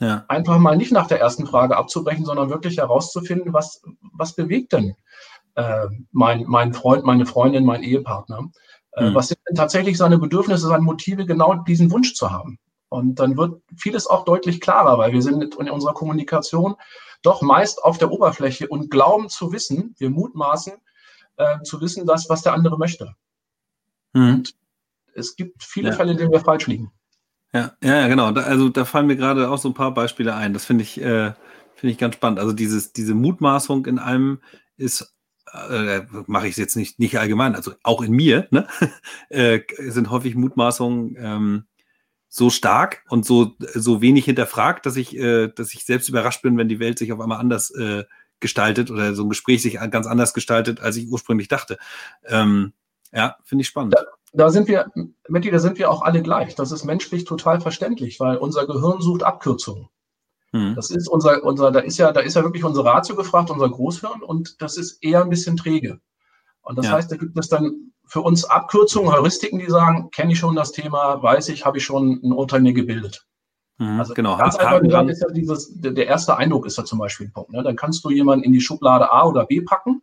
Ja. Einfach mal nicht nach der ersten Frage abzubrechen, sondern wirklich herauszufinden, was, was bewegt denn äh, mein, mein Freund, meine Freundin, mein Ehepartner. Äh, mhm. Was sind denn tatsächlich seine Bedürfnisse, seine Motive, genau diesen Wunsch zu haben? Und dann wird vieles auch deutlich klarer, weil wir sind in unserer Kommunikation doch meist auf der Oberfläche und glauben zu wissen, wir mutmaßen äh, zu wissen, das, was der andere möchte. Mhm. Und es gibt viele ja. Fälle, in denen wir falsch liegen. Ja, ja, genau. Da, also da fallen mir gerade auch so ein paar Beispiele ein. Das finde ich, äh, finde ich ganz spannend. Also dieses, diese Mutmaßung in einem ist äh, mache ich es jetzt nicht, nicht allgemein, also auch in mir, ne? äh, sind häufig Mutmaßungen ähm, so stark und so, so wenig hinterfragt, dass ich, äh, dass ich selbst überrascht bin, wenn die Welt sich auf einmal anders äh, gestaltet oder so ein Gespräch sich ganz anders gestaltet, als ich ursprünglich dachte. Ähm, ja, finde ich spannend. Da, da sind wir, Matti, da sind wir auch alle gleich. Das ist menschlich total verständlich, weil unser Gehirn sucht Abkürzungen. Hm. Das ist unser, unser, da ist ja, da ist ja wirklich unser Ratio gefragt, unser Großhirn, und das ist eher ein bisschen träge. Und das ja. heißt, da gibt es dann für uns Abkürzungen, Heuristiken, die sagen, kenne ich schon das Thema, weiß ich, habe ich schon ein Urteil mir gebildet. Mhm, also genau. Ganz einfach gesagt ist ja dieses, der, erste Eindruck ist ja zum Beispiel ein Punkt. Ne? Dann kannst du jemanden in die Schublade A oder B packen,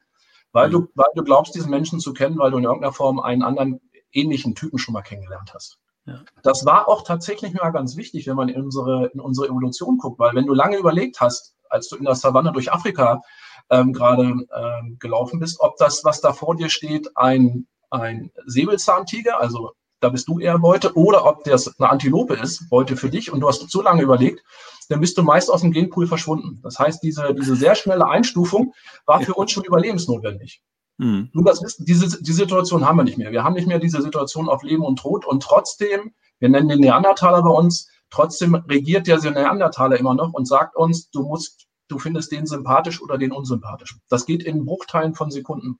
weil, mhm. du, weil du glaubst, diesen Menschen zu kennen, weil du in irgendeiner Form einen anderen ähnlichen Typen schon mal kennengelernt hast. Ja. Das war auch tatsächlich mal ganz wichtig, wenn man in unsere, in unsere Evolution guckt, weil wenn du lange überlegt hast, als du in der Savanne durch Afrika ähm, gerade ähm, gelaufen bist, ob das, was da vor dir steht, ein ein Säbelzahntiger, also da bist du eher Beute, oder ob das eine Antilope ist, Beute für dich, und du hast zu lange überlegt, dann bist du meist aus dem Genpool verschwunden. Das heißt, diese, diese sehr schnelle Einstufung war für uns schon überlebensnotwendig. Mhm. Nur das wissen, diese, die Situation haben wir nicht mehr. Wir haben nicht mehr diese Situation auf Leben und Tod und trotzdem, wir nennen den Neandertaler bei uns, trotzdem regiert der Neandertaler immer noch und sagt uns, du musst, du findest den sympathisch oder den unsympathisch. Das geht in Bruchteilen von Sekunden.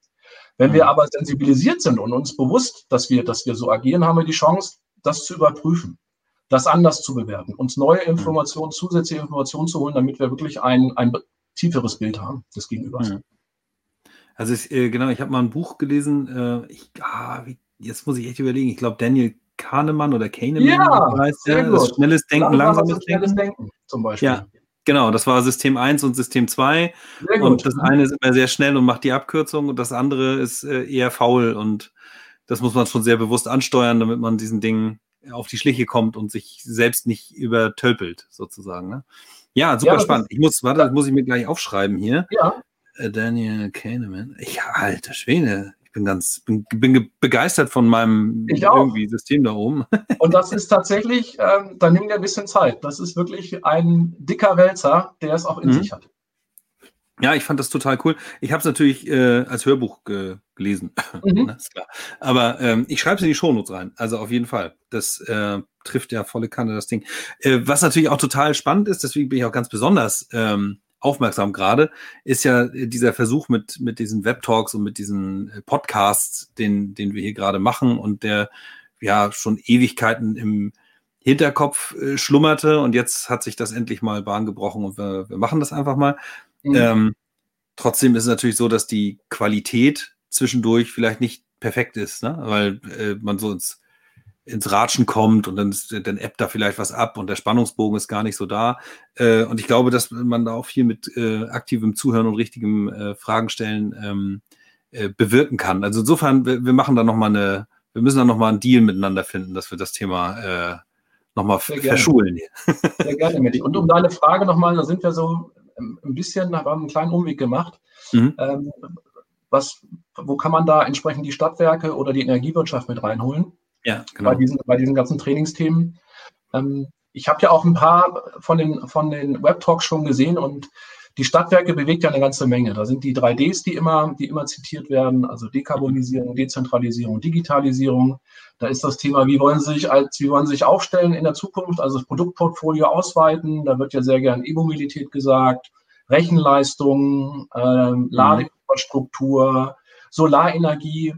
Wenn wir mhm. aber sensibilisiert sind und uns bewusst, dass wir, dass wir so agieren, haben wir die Chance, das zu überprüfen, das anders zu bewerten, uns neue mhm. Informationen, zusätzliche Informationen zu holen, damit wir wirklich ein, ein tieferes Bild haben des Gegenübers. Mhm. Also ich, äh, genau, ich habe mal ein Buch gelesen, äh, ich, ah, wie, jetzt muss ich echt überlegen, ich glaube Daniel Kahnemann oder Kahneman Ja, heißt das gut. schnelles Denken, Langsam langsames ist schnelles Denken. Denken zum Beispiel. Ja, genau, das war System 1 und System 2 Sehr und das eine ist immer sehr schnell und macht die Abkürzung und das andere ist äh, eher faul und das muss man schon sehr bewusst ansteuern, damit man diesen Dingen auf die Schliche kommt und sich selbst nicht übertölpelt, sozusagen. Ne? Ja, super das spannend. Ich muss, warte, das muss ich mir gleich aufschreiben hier. Ja, Äh, Daniel Kahneman. Ja, alter Schwede. Ich bin ganz, bin, bin ge- begeistert von meinem irgendwie System da oben. und das ist tatsächlich, ähm, da nimmt er ein bisschen Zeit. Das ist wirklich ein dicker Wälzer, der es auch in Mhm. sich hat. Ja, ich fand das total cool. Ich habe es natürlich äh, als Hörbuch ge gelesen. Mhm. Ist klar. Aber ähm, ich schreibe es in die Shownotes rein. Also auf jeden Fall. Das äh, trifft ja volle Kanne das Ding. Äh, was natürlich auch total spannend ist, deswegen bin ich auch ganz besonders ähm, aufmerksam gerade, ist ja äh, dieser Versuch mit, mit diesen Webtalks und mit diesen äh, Podcasts, den, den wir hier gerade machen und der ja schon Ewigkeiten im Hinterkopf äh, schlummerte und jetzt hat sich das endlich mal Bahn gebrochen und wir, wir machen das einfach mal. Mhm. Ähm, trotzdem ist es natürlich so, dass die Qualität zwischendurch vielleicht nicht perfekt ist, ne? weil äh, man so ins, ins Ratschen kommt und dann, ist, dann ebbt da vielleicht was ab und der Spannungsbogen ist gar nicht so da. Äh, und ich glaube, dass man da auch viel mit äh, aktivem Zuhören und richtigem äh, Fragen stellen ähm, äh, bewirken kann. Also insofern, wir, wir machen da nochmal eine, wir müssen da nochmal einen Deal miteinander finden, dass wir das Thema äh, nochmal gerne. verschulen. Sehr gerne, Matti. Und um deine Frage nochmal, da sind wir so ähm, ein bisschen, haben einen kleinen Umweg gemacht. Mhm. Ähm, was, wo kann man da entsprechend die Stadtwerke oder die Energiewirtschaft mit reinholen? Ja, bei, genau. diesen, bei diesen ganzen Trainingsthemen. Ähm, ich habe ja auch ein paar von den, von den Web-Talks schon gesehen und die Stadtwerke bewegt ja eine ganze Menge. Da sind die 3Ds, die immer, die immer zitiert werden, also Dekarbonisierung, Dezentralisierung, Digitalisierung. Da ist das Thema, wie wollen Sie sich als, wie wollen Sie sich aufstellen in der Zukunft, also das Produktportfolio ausweiten. Da wird ja sehr gern E-Mobilität gesagt, Rechenleistung, ähm, Ladeinfrastruktur, Solarenergie.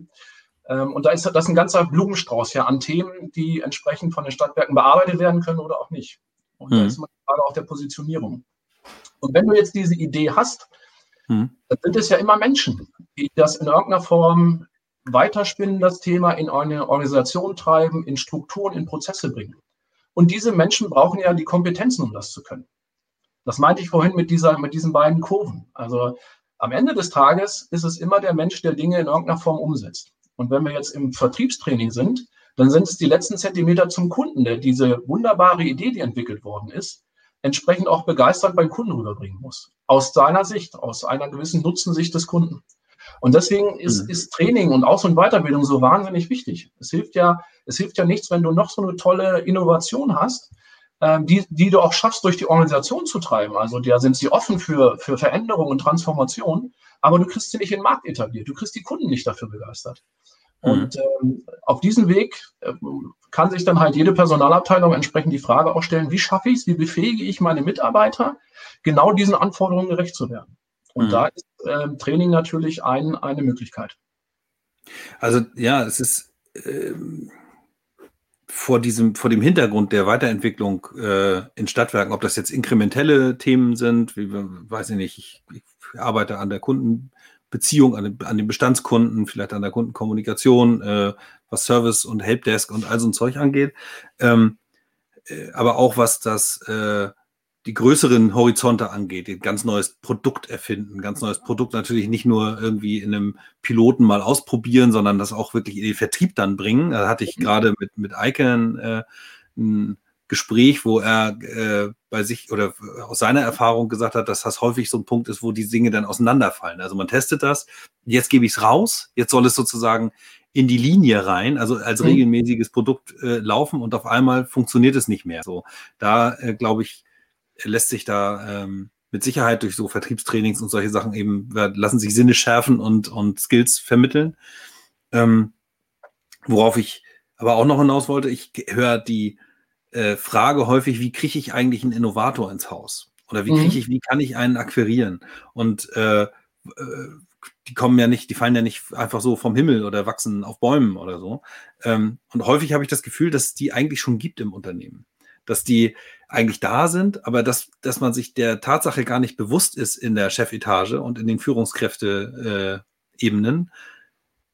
Ähm, und da ist das ein ganzer Blumenstrauß ja an Themen, die entsprechend von den Stadtwerken bearbeitet werden können oder auch nicht. Und da Mhm. ist immer die Frage auch der Positionierung. Und wenn du jetzt diese Idee hast, Mhm. dann sind es ja immer Menschen, die das in irgendeiner Form weiterspinnen, das Thema in eine Organisation treiben, in Strukturen, in Prozesse bringen. Und diese Menschen brauchen ja die Kompetenzen, um das zu können. Das meinte ich vorhin mit, dieser, mit diesen beiden Kurven. Also am Ende des Tages ist es immer der Mensch, der Dinge in irgendeiner Form umsetzt. Und wenn wir jetzt im Vertriebstraining sind, dann sind es die letzten Zentimeter zum Kunden, der diese wunderbare Idee, die entwickelt worden ist, entsprechend auch begeistert beim Kunden rüberbringen muss. Aus seiner Sicht, aus einer gewissen Nutzensicht des Kunden. Und deswegen ist, Mhm. ist Training und Aus- und Weiterbildung so wahnsinnig wichtig. Es hilft ja, es hilft ja nichts, wenn du noch so eine tolle Innovation hast, die, die du auch schaffst, durch die Organisation zu treiben. Also da sind sie offen für, für Veränderung und Transformation, aber du kriegst sie nicht in den Markt etabliert. Du kriegst die Kunden nicht dafür begeistert. Und ähm, auf diesem Weg ähm, kann sich dann halt jede Personalabteilung entsprechend die Frage auch stellen, wie schaffe ich es, wie befähige ich meine Mitarbeiter, genau diesen Anforderungen gerecht zu werden. Und Mhm. da ist ähm, Training natürlich ein, eine Möglichkeit. Also ja, es ist ähm, vor diesem, vor dem Hintergrund der Weiterentwicklung äh, in Stadtwerken, ob das jetzt inkrementelle Themen sind, wie weiß ich nicht, ich, ich arbeite an der Kundenbeziehung, an, den- an den Bestandskunden, vielleicht an der Kundenkommunikation, äh, was Service und Helpdesk und all so ein Zeug angeht. Ähm, äh, aber auch was das äh, die größeren Horizonte angeht, ein ganz neues Produkt erfinden, ein ganz neues Produkt natürlich nicht nur irgendwie in einem Piloten mal ausprobieren, sondern das auch wirklich in den Vertrieb dann bringen. Da hatte ich gerade mit, mit Icon äh, ein Gespräch, wo er äh, bei sich oder aus seiner Erfahrung gesagt hat, dass das häufig so ein Punkt ist, wo die Dinge dann auseinanderfallen. Also man testet das, jetzt gebe ich es raus, jetzt soll es sozusagen in die Linie rein, also als Mhm. regelmäßiges Produkt äh, laufen und auf einmal funktioniert es nicht mehr. So, da äh, glaube ich, lässt sich da ähm, mit Sicherheit durch so Vertriebstrainings und solche Sachen eben, lassen sich Sinne schärfen und, und Skills vermitteln. Ähm, worauf ich aber auch noch hinaus wollte, ich höre die äh, Frage häufig, wie kriege ich eigentlich einen Innovator ins Haus? Oder wie Mhm. kriege ich, wie kann ich einen akquirieren? Und äh, äh, die kommen ja nicht, die fallen ja nicht einfach so vom Himmel oder wachsen auf Bäumen oder so. Ähm, und häufig habe ich das Gefühl, dass es die eigentlich schon gibt im Unternehmen. Dass die eigentlich da sind, aber dass, dass man sich der Tatsache gar nicht bewusst ist in der Chefetage und in den Führungskräfte Ebenen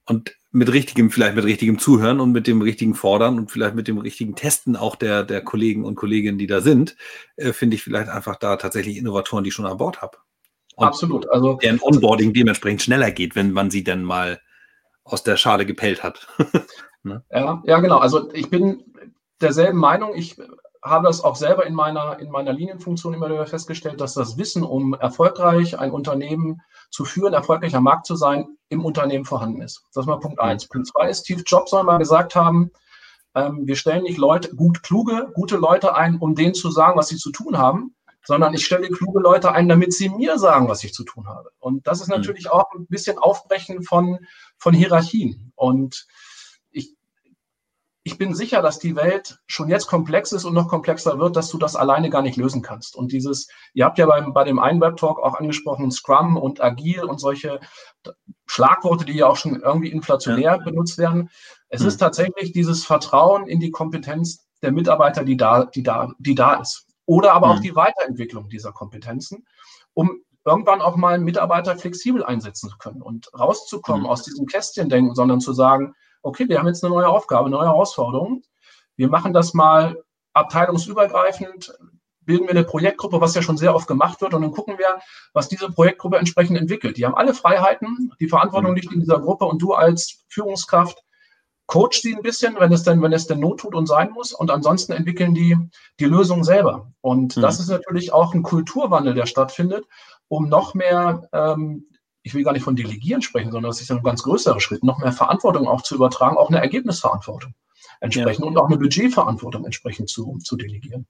und mit richtigem, vielleicht mit richtigem Zuhören und mit dem richtigen Fordern und vielleicht mit dem richtigen Testen auch der, der Kollegen und Kolleginnen, die da sind, äh, finde ich vielleicht einfach da tatsächlich Innovatoren, die ich schon an Bord habe. Absolut. Also deren Onboarding dementsprechend schneller geht, wenn man sie dann mal aus der Schale gepellt hat. ne? ja, ja, genau. Also ich bin derselben Meinung. Ich habe das auch selber in meiner, in meiner Linienfunktion immer wieder festgestellt, dass das Wissen, um erfolgreich ein Unternehmen zu führen, erfolgreich am Markt zu sein, im Unternehmen vorhanden ist. Das ist mal Punkt eins. Punkt zwei ist, Steve Jobs soll mal gesagt haben, ähm, wir stellen nicht Leute, gut kluge, gute Leute ein, um denen zu sagen, was sie zu tun haben, sondern ich stelle kluge Leute ein, damit sie mir sagen, was ich zu tun habe. Und das ist mhm. natürlich auch ein bisschen Aufbrechen von, von Hierarchien. Und ich bin sicher, dass die Welt schon jetzt komplex ist und noch komplexer wird, dass du das alleine gar nicht lösen kannst. Und dieses, ihr habt ja beim, bei dem einen Web-Talk auch angesprochen, Scrum und Agil und solche Schlagworte, die ja auch schon irgendwie inflationär ja. benutzt werden. Es mhm. ist tatsächlich dieses Vertrauen in die Kompetenz der Mitarbeiter, die da, die da, die da ist. Oder aber mhm. auch die Weiterentwicklung dieser Kompetenzen, um irgendwann auch mal Mitarbeiter flexibel einsetzen zu können und rauszukommen mhm. aus diesem Kästchendenken, sondern zu sagen, okay, wir haben jetzt eine neue Aufgabe, eine neue Herausforderung. Wir machen das mal abteilungsübergreifend, bilden wir eine Projektgruppe, was ja schon sehr oft gemacht wird, und dann gucken wir, was diese Projektgruppe entsprechend entwickelt. Die haben alle Freiheiten, die Verantwortung liegt in dieser Gruppe und du als Führungskraft coach sie ein bisschen, wenn es denn, wenn es denn Not tut und sein muss. Und ansonsten entwickeln die die Lösung selber. Und mhm. das ist natürlich auch ein Kulturwandel, der stattfindet, um noch mehr ähm, ich will gar nicht von Delegieren sprechen, sondern das ist ein ganz größerer Schritt, noch mehr Verantwortung auch zu übertragen, auch eine Ergebnisverantwortung entsprechend ja. und auch eine Budgetverantwortung entsprechend zu, zu delegieren.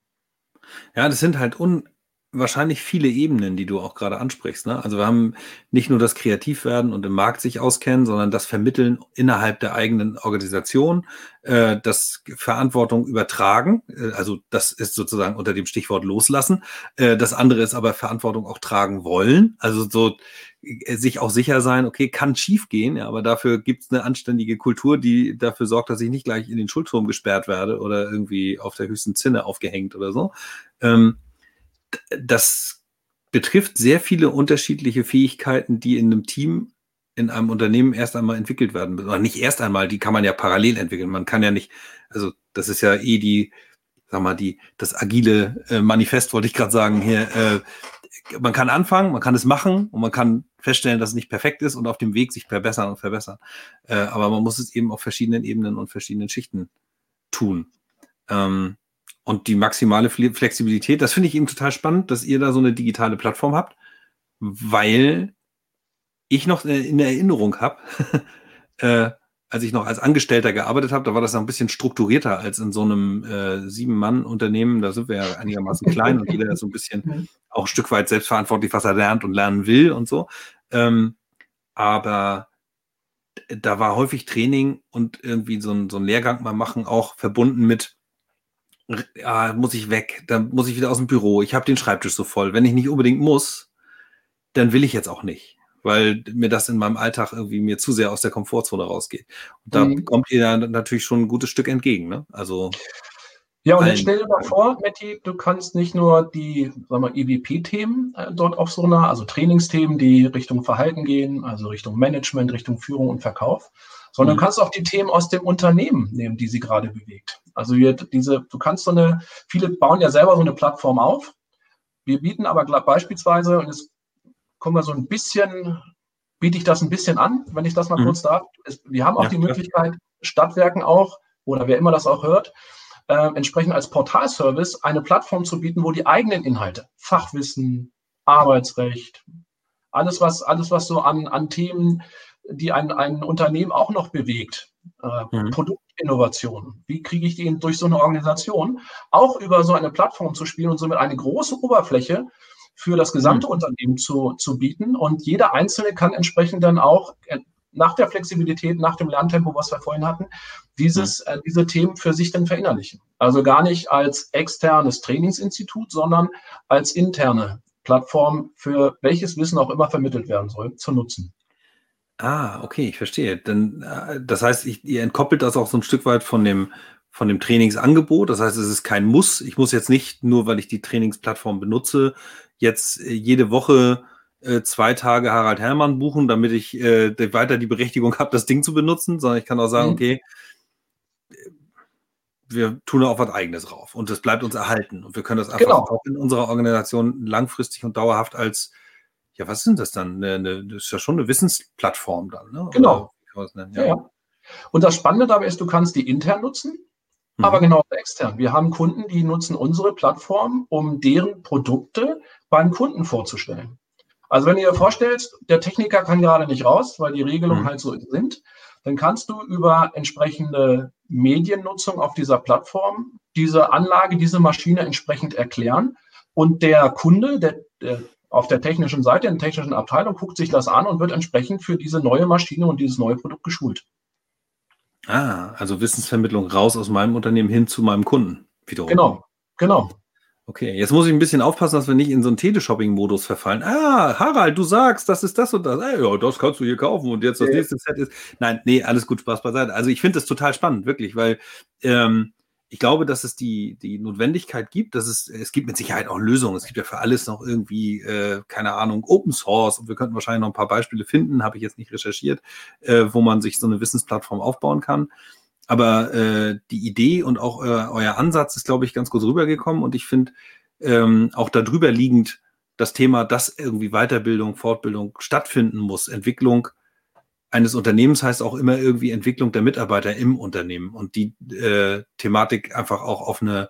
Ja, das sind halt un, wahrscheinlich viele Ebenen, die du auch gerade ansprichst. Ne? Also wir haben nicht nur das Kreativwerden und im Markt sich auskennen, sondern das Vermitteln innerhalb der eigenen Organisation, äh, das Verantwortung übertragen. Äh, also das ist sozusagen unter dem Stichwort loslassen. Äh, das andere ist aber Verantwortung auch tragen wollen. Also so äh, sich auch sicher sein, okay, kann schief gehen, ja, aber dafür gibt es eine anständige Kultur, die dafür sorgt, dass ich nicht gleich in den Schulturm gesperrt werde oder irgendwie auf der höchsten Zinne aufgehängt oder so. Ähm, das betrifft sehr viele unterschiedliche Fähigkeiten, die in einem Team, in einem Unternehmen erst einmal entwickelt werden. Oder nicht erst einmal, die kann man ja parallel entwickeln. Man kann ja nicht, also das ist ja eh die, sag mal, die, das agile äh, Manifest, wollte ich gerade sagen, hier, äh, man kann anfangen, man kann es machen und man kann feststellen, dass es nicht perfekt ist und auf dem Weg sich verbessern und verbessern. Äh, aber man muss es eben auf verschiedenen Ebenen und verschiedenen Schichten tun. Ähm, und die maximale Flexibilität, das finde ich eben total spannend, dass ihr da so eine digitale Plattform habt, weil ich noch in Erinnerung habe, äh, als ich noch als Angestellter gearbeitet habe, da war das noch ein bisschen strukturierter als in so einem äh, Sieben-Mann-Unternehmen. Da sind wir ja einigermaßen klein und jeder ist so ein bisschen auch ein Stück weit selbstverantwortlich, was er lernt und lernen will und so. Ähm, aber da war häufig Training und irgendwie so ein, so ein Lehrgang mal machen, auch verbunden mit, ja, muss ich weg, dann muss ich wieder aus dem Büro, ich habe den Schreibtisch so voll. Wenn ich nicht unbedingt muss, dann will ich jetzt auch nicht, weil mir das in meinem Alltag irgendwie mir zu sehr aus der Komfortzone rausgeht. Und da mhm. kommt ihr ja natürlich schon ein gutes Stück entgegen, ne? Also ja, und jetzt stell dir mal vor, Matti, du kannst nicht nur die EWP-Themen äh, dort auf so einer, also Trainingsthemen, die Richtung Verhalten gehen, also Richtung Management, Richtung Führung und Verkauf, sondern mhm. du kannst auch die Themen aus dem Unternehmen nehmen, die sie gerade bewegt. Also hier diese, du kannst so eine, viele bauen ja selber so eine Plattform auf. Wir bieten aber beispielsweise, und jetzt kommen wir so ein bisschen, biete ich das ein bisschen an, wenn ich das mal mhm. kurz darf. wir haben auch ja, die Möglichkeit, Stadtwerken auch, oder wer immer das auch hört, äh, entsprechend als Portalservice eine Plattform zu bieten, wo die eigenen Inhalte, Fachwissen, Arbeitsrecht, alles was, alles was so an, an Themen, die ein, ein Unternehmen auch noch bewegt, äh, mhm. Produktinnovation, wie kriege ich die durch so eine Organisation auch über so eine Plattform zu spielen und somit eine große Oberfläche für das gesamte mhm. Unternehmen zu, zu bieten. Und jeder Einzelne kann entsprechend dann auch äh, nach der Flexibilität, nach dem Lerntempo, was wir vorhin hatten, dieses, mhm. äh, diese Themen für sich dann verinnerlichen. Also gar nicht als externes Trainingsinstitut, sondern als interne Plattform für welches Wissen auch immer vermittelt werden soll, zu nutzen. Ah, okay, ich verstehe. Dann, äh, das heißt, ich, ihr entkoppelt das auch so ein Stück weit von dem, von dem Trainingsangebot. Das heißt, es ist kein Muss. Ich muss jetzt nicht, nur weil ich die Trainingsplattform benutze, jetzt äh, jede Woche äh, zwei Tage Harald Herrmann buchen, damit ich äh, weiter die Berechtigung habe, das Ding zu benutzen, sondern ich kann auch sagen, mhm. okay, wir tun auch was Eigenes drauf und das bleibt uns erhalten und wir können das einfach genau. auch in unserer Organisation langfristig und dauerhaft als, ja, was sind das dann? Eine, das ist ja schon eine Wissensplattform dann, ne? Genau. Ja. Ja. Und das Spannende dabei ist, du kannst die intern nutzen, mhm. aber genau extern. Wir haben Kunden, die nutzen unsere Plattform, um deren Produkte beim Kunden vorzustellen. Also wenn du dir vorstellst, der Techniker kann gerade nicht raus, weil die Regelungen mhm. halt so sind, dann kannst du über entsprechende Mediennutzung auf dieser Plattform diese Anlage, diese Maschine entsprechend erklären. Und der Kunde, der, der auf der technischen Seite, in der technischen Abteilung, guckt sich das an und wird entsprechend für diese neue Maschine und dieses neue Produkt geschult. Ah, also Wissensvermittlung raus aus meinem Unternehmen hin zu meinem Kunden. Wiederum. Genau, genau. Okay, jetzt muss ich ein bisschen aufpassen, dass wir nicht in so einen Teleshopping-Modus verfallen. Ah, Harald, du sagst, das ist das und das. Ah, ja, das kannst du hier kaufen und jetzt das nächste Set ist. Nein, nee, alles gut, Spaß beiseite. Also ich finde das total spannend, wirklich, weil ähm, ich glaube, dass es die, die Notwendigkeit gibt, dass es, es gibt mit Sicherheit auch Lösungen. Es gibt ja für alles noch irgendwie, äh, keine Ahnung, Open Source und wir könnten wahrscheinlich noch ein paar Beispiele finden, habe ich jetzt nicht recherchiert, äh, wo man sich so eine Wissensplattform aufbauen kann. Aber äh, die Idee und auch äh, euer Ansatz ist, glaube ich, ganz gut rübergekommen. Und ich finde ähm, auch darüber liegend das Thema, dass irgendwie Weiterbildung, Fortbildung stattfinden muss. Entwicklung eines Unternehmens heißt auch immer irgendwie Entwicklung der Mitarbeiter im Unternehmen. Und die äh, Thematik einfach auch auf eine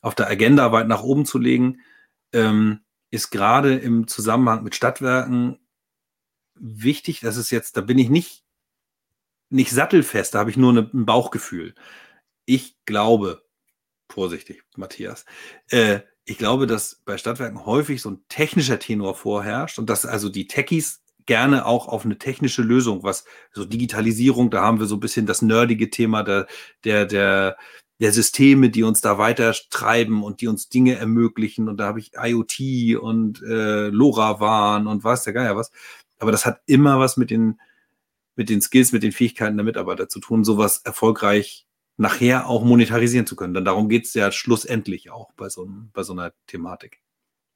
auf der Agenda weit nach oben zu legen, ähm, ist gerade im Zusammenhang mit Stadtwerken wichtig. Das ist jetzt, da bin ich nicht nicht sattelfest, da habe ich nur ne, ein Bauchgefühl. Ich glaube, vorsichtig, Matthias, äh, ich glaube, dass bei Stadtwerken häufig so ein technischer Tenor vorherrscht und dass also die Techies gerne auch auf eine technische Lösung, was so Digitalisierung, da haben wir so ein bisschen das nerdige Thema der, der, der, der Systeme, die uns da weiter treiben und die uns Dinge ermöglichen. Und da habe ich IoT und äh, LoRaWAN und was der Geier was. Aber das hat immer was mit den mit den Skills, mit den Fähigkeiten der Mitarbeiter zu tun, sowas erfolgreich nachher auch monetarisieren zu können. Denn darum geht es ja schlussendlich auch bei so, bei so einer Thematik.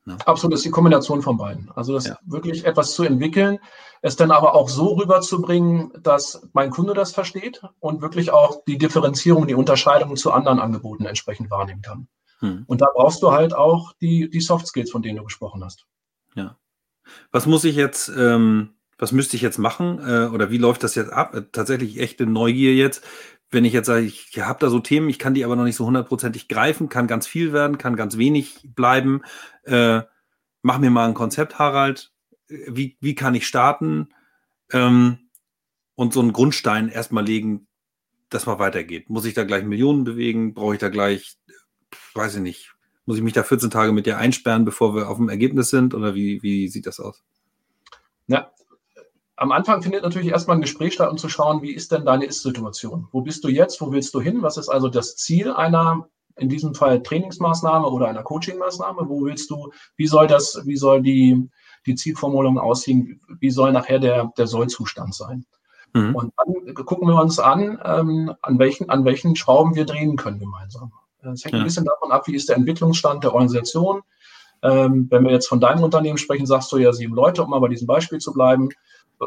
Ne? Absolut, das ist die Kombination von beiden. Also das ja. wirklich etwas zu entwickeln, es dann aber auch so rüberzubringen, dass mein Kunde das versteht und wirklich auch die Differenzierung, die Unterscheidung zu anderen Angeboten entsprechend wahrnehmen kann. Hm. Und da brauchst du halt auch die, die Soft Skills, von denen du gesprochen hast. Ja. Was muss ich jetzt ähm, was müsste ich jetzt machen äh, oder wie läuft das jetzt ab? Äh, tatsächlich echte Neugier jetzt. Wenn ich jetzt sage, ich habe da so Themen, ich kann die aber noch nicht so hundertprozentig greifen, kann ganz viel werden, kann ganz wenig bleiben. Äh, mach mir mal ein Konzept, Harald. Wie, wie kann ich starten? Ähm, und so einen Grundstein erstmal legen, dass man weitergeht. Muss ich da gleich Millionen bewegen? Brauche ich da gleich, weiß ich nicht, muss ich mich da 14 Tage mit dir einsperren, bevor wir auf dem Ergebnis sind? Oder wie, wie sieht das aus? Am Anfang findet natürlich erstmal ein Gespräch statt, um zu schauen, wie ist denn deine Ist-Situation? Wo bist du jetzt? Wo willst du hin? Was ist also das Ziel einer, in diesem Fall Trainingsmaßnahme oder einer Coachingmaßnahme? Wo willst du, wie soll das, wie soll die, die Zielformulierung aussehen? Wie soll nachher der, der Sollzustand sein? Mhm. Und dann gucken wir uns an, ähm, an welchen, an welchen Schrauben wir drehen können gemeinsam. Das hängt ja. ein bisschen davon ab, wie ist der Entwicklungsstand der Organisation. Ähm, wenn wir jetzt von deinem Unternehmen sprechen, sagst du ja sieben Leute, um mal bei diesem Beispiel zu bleiben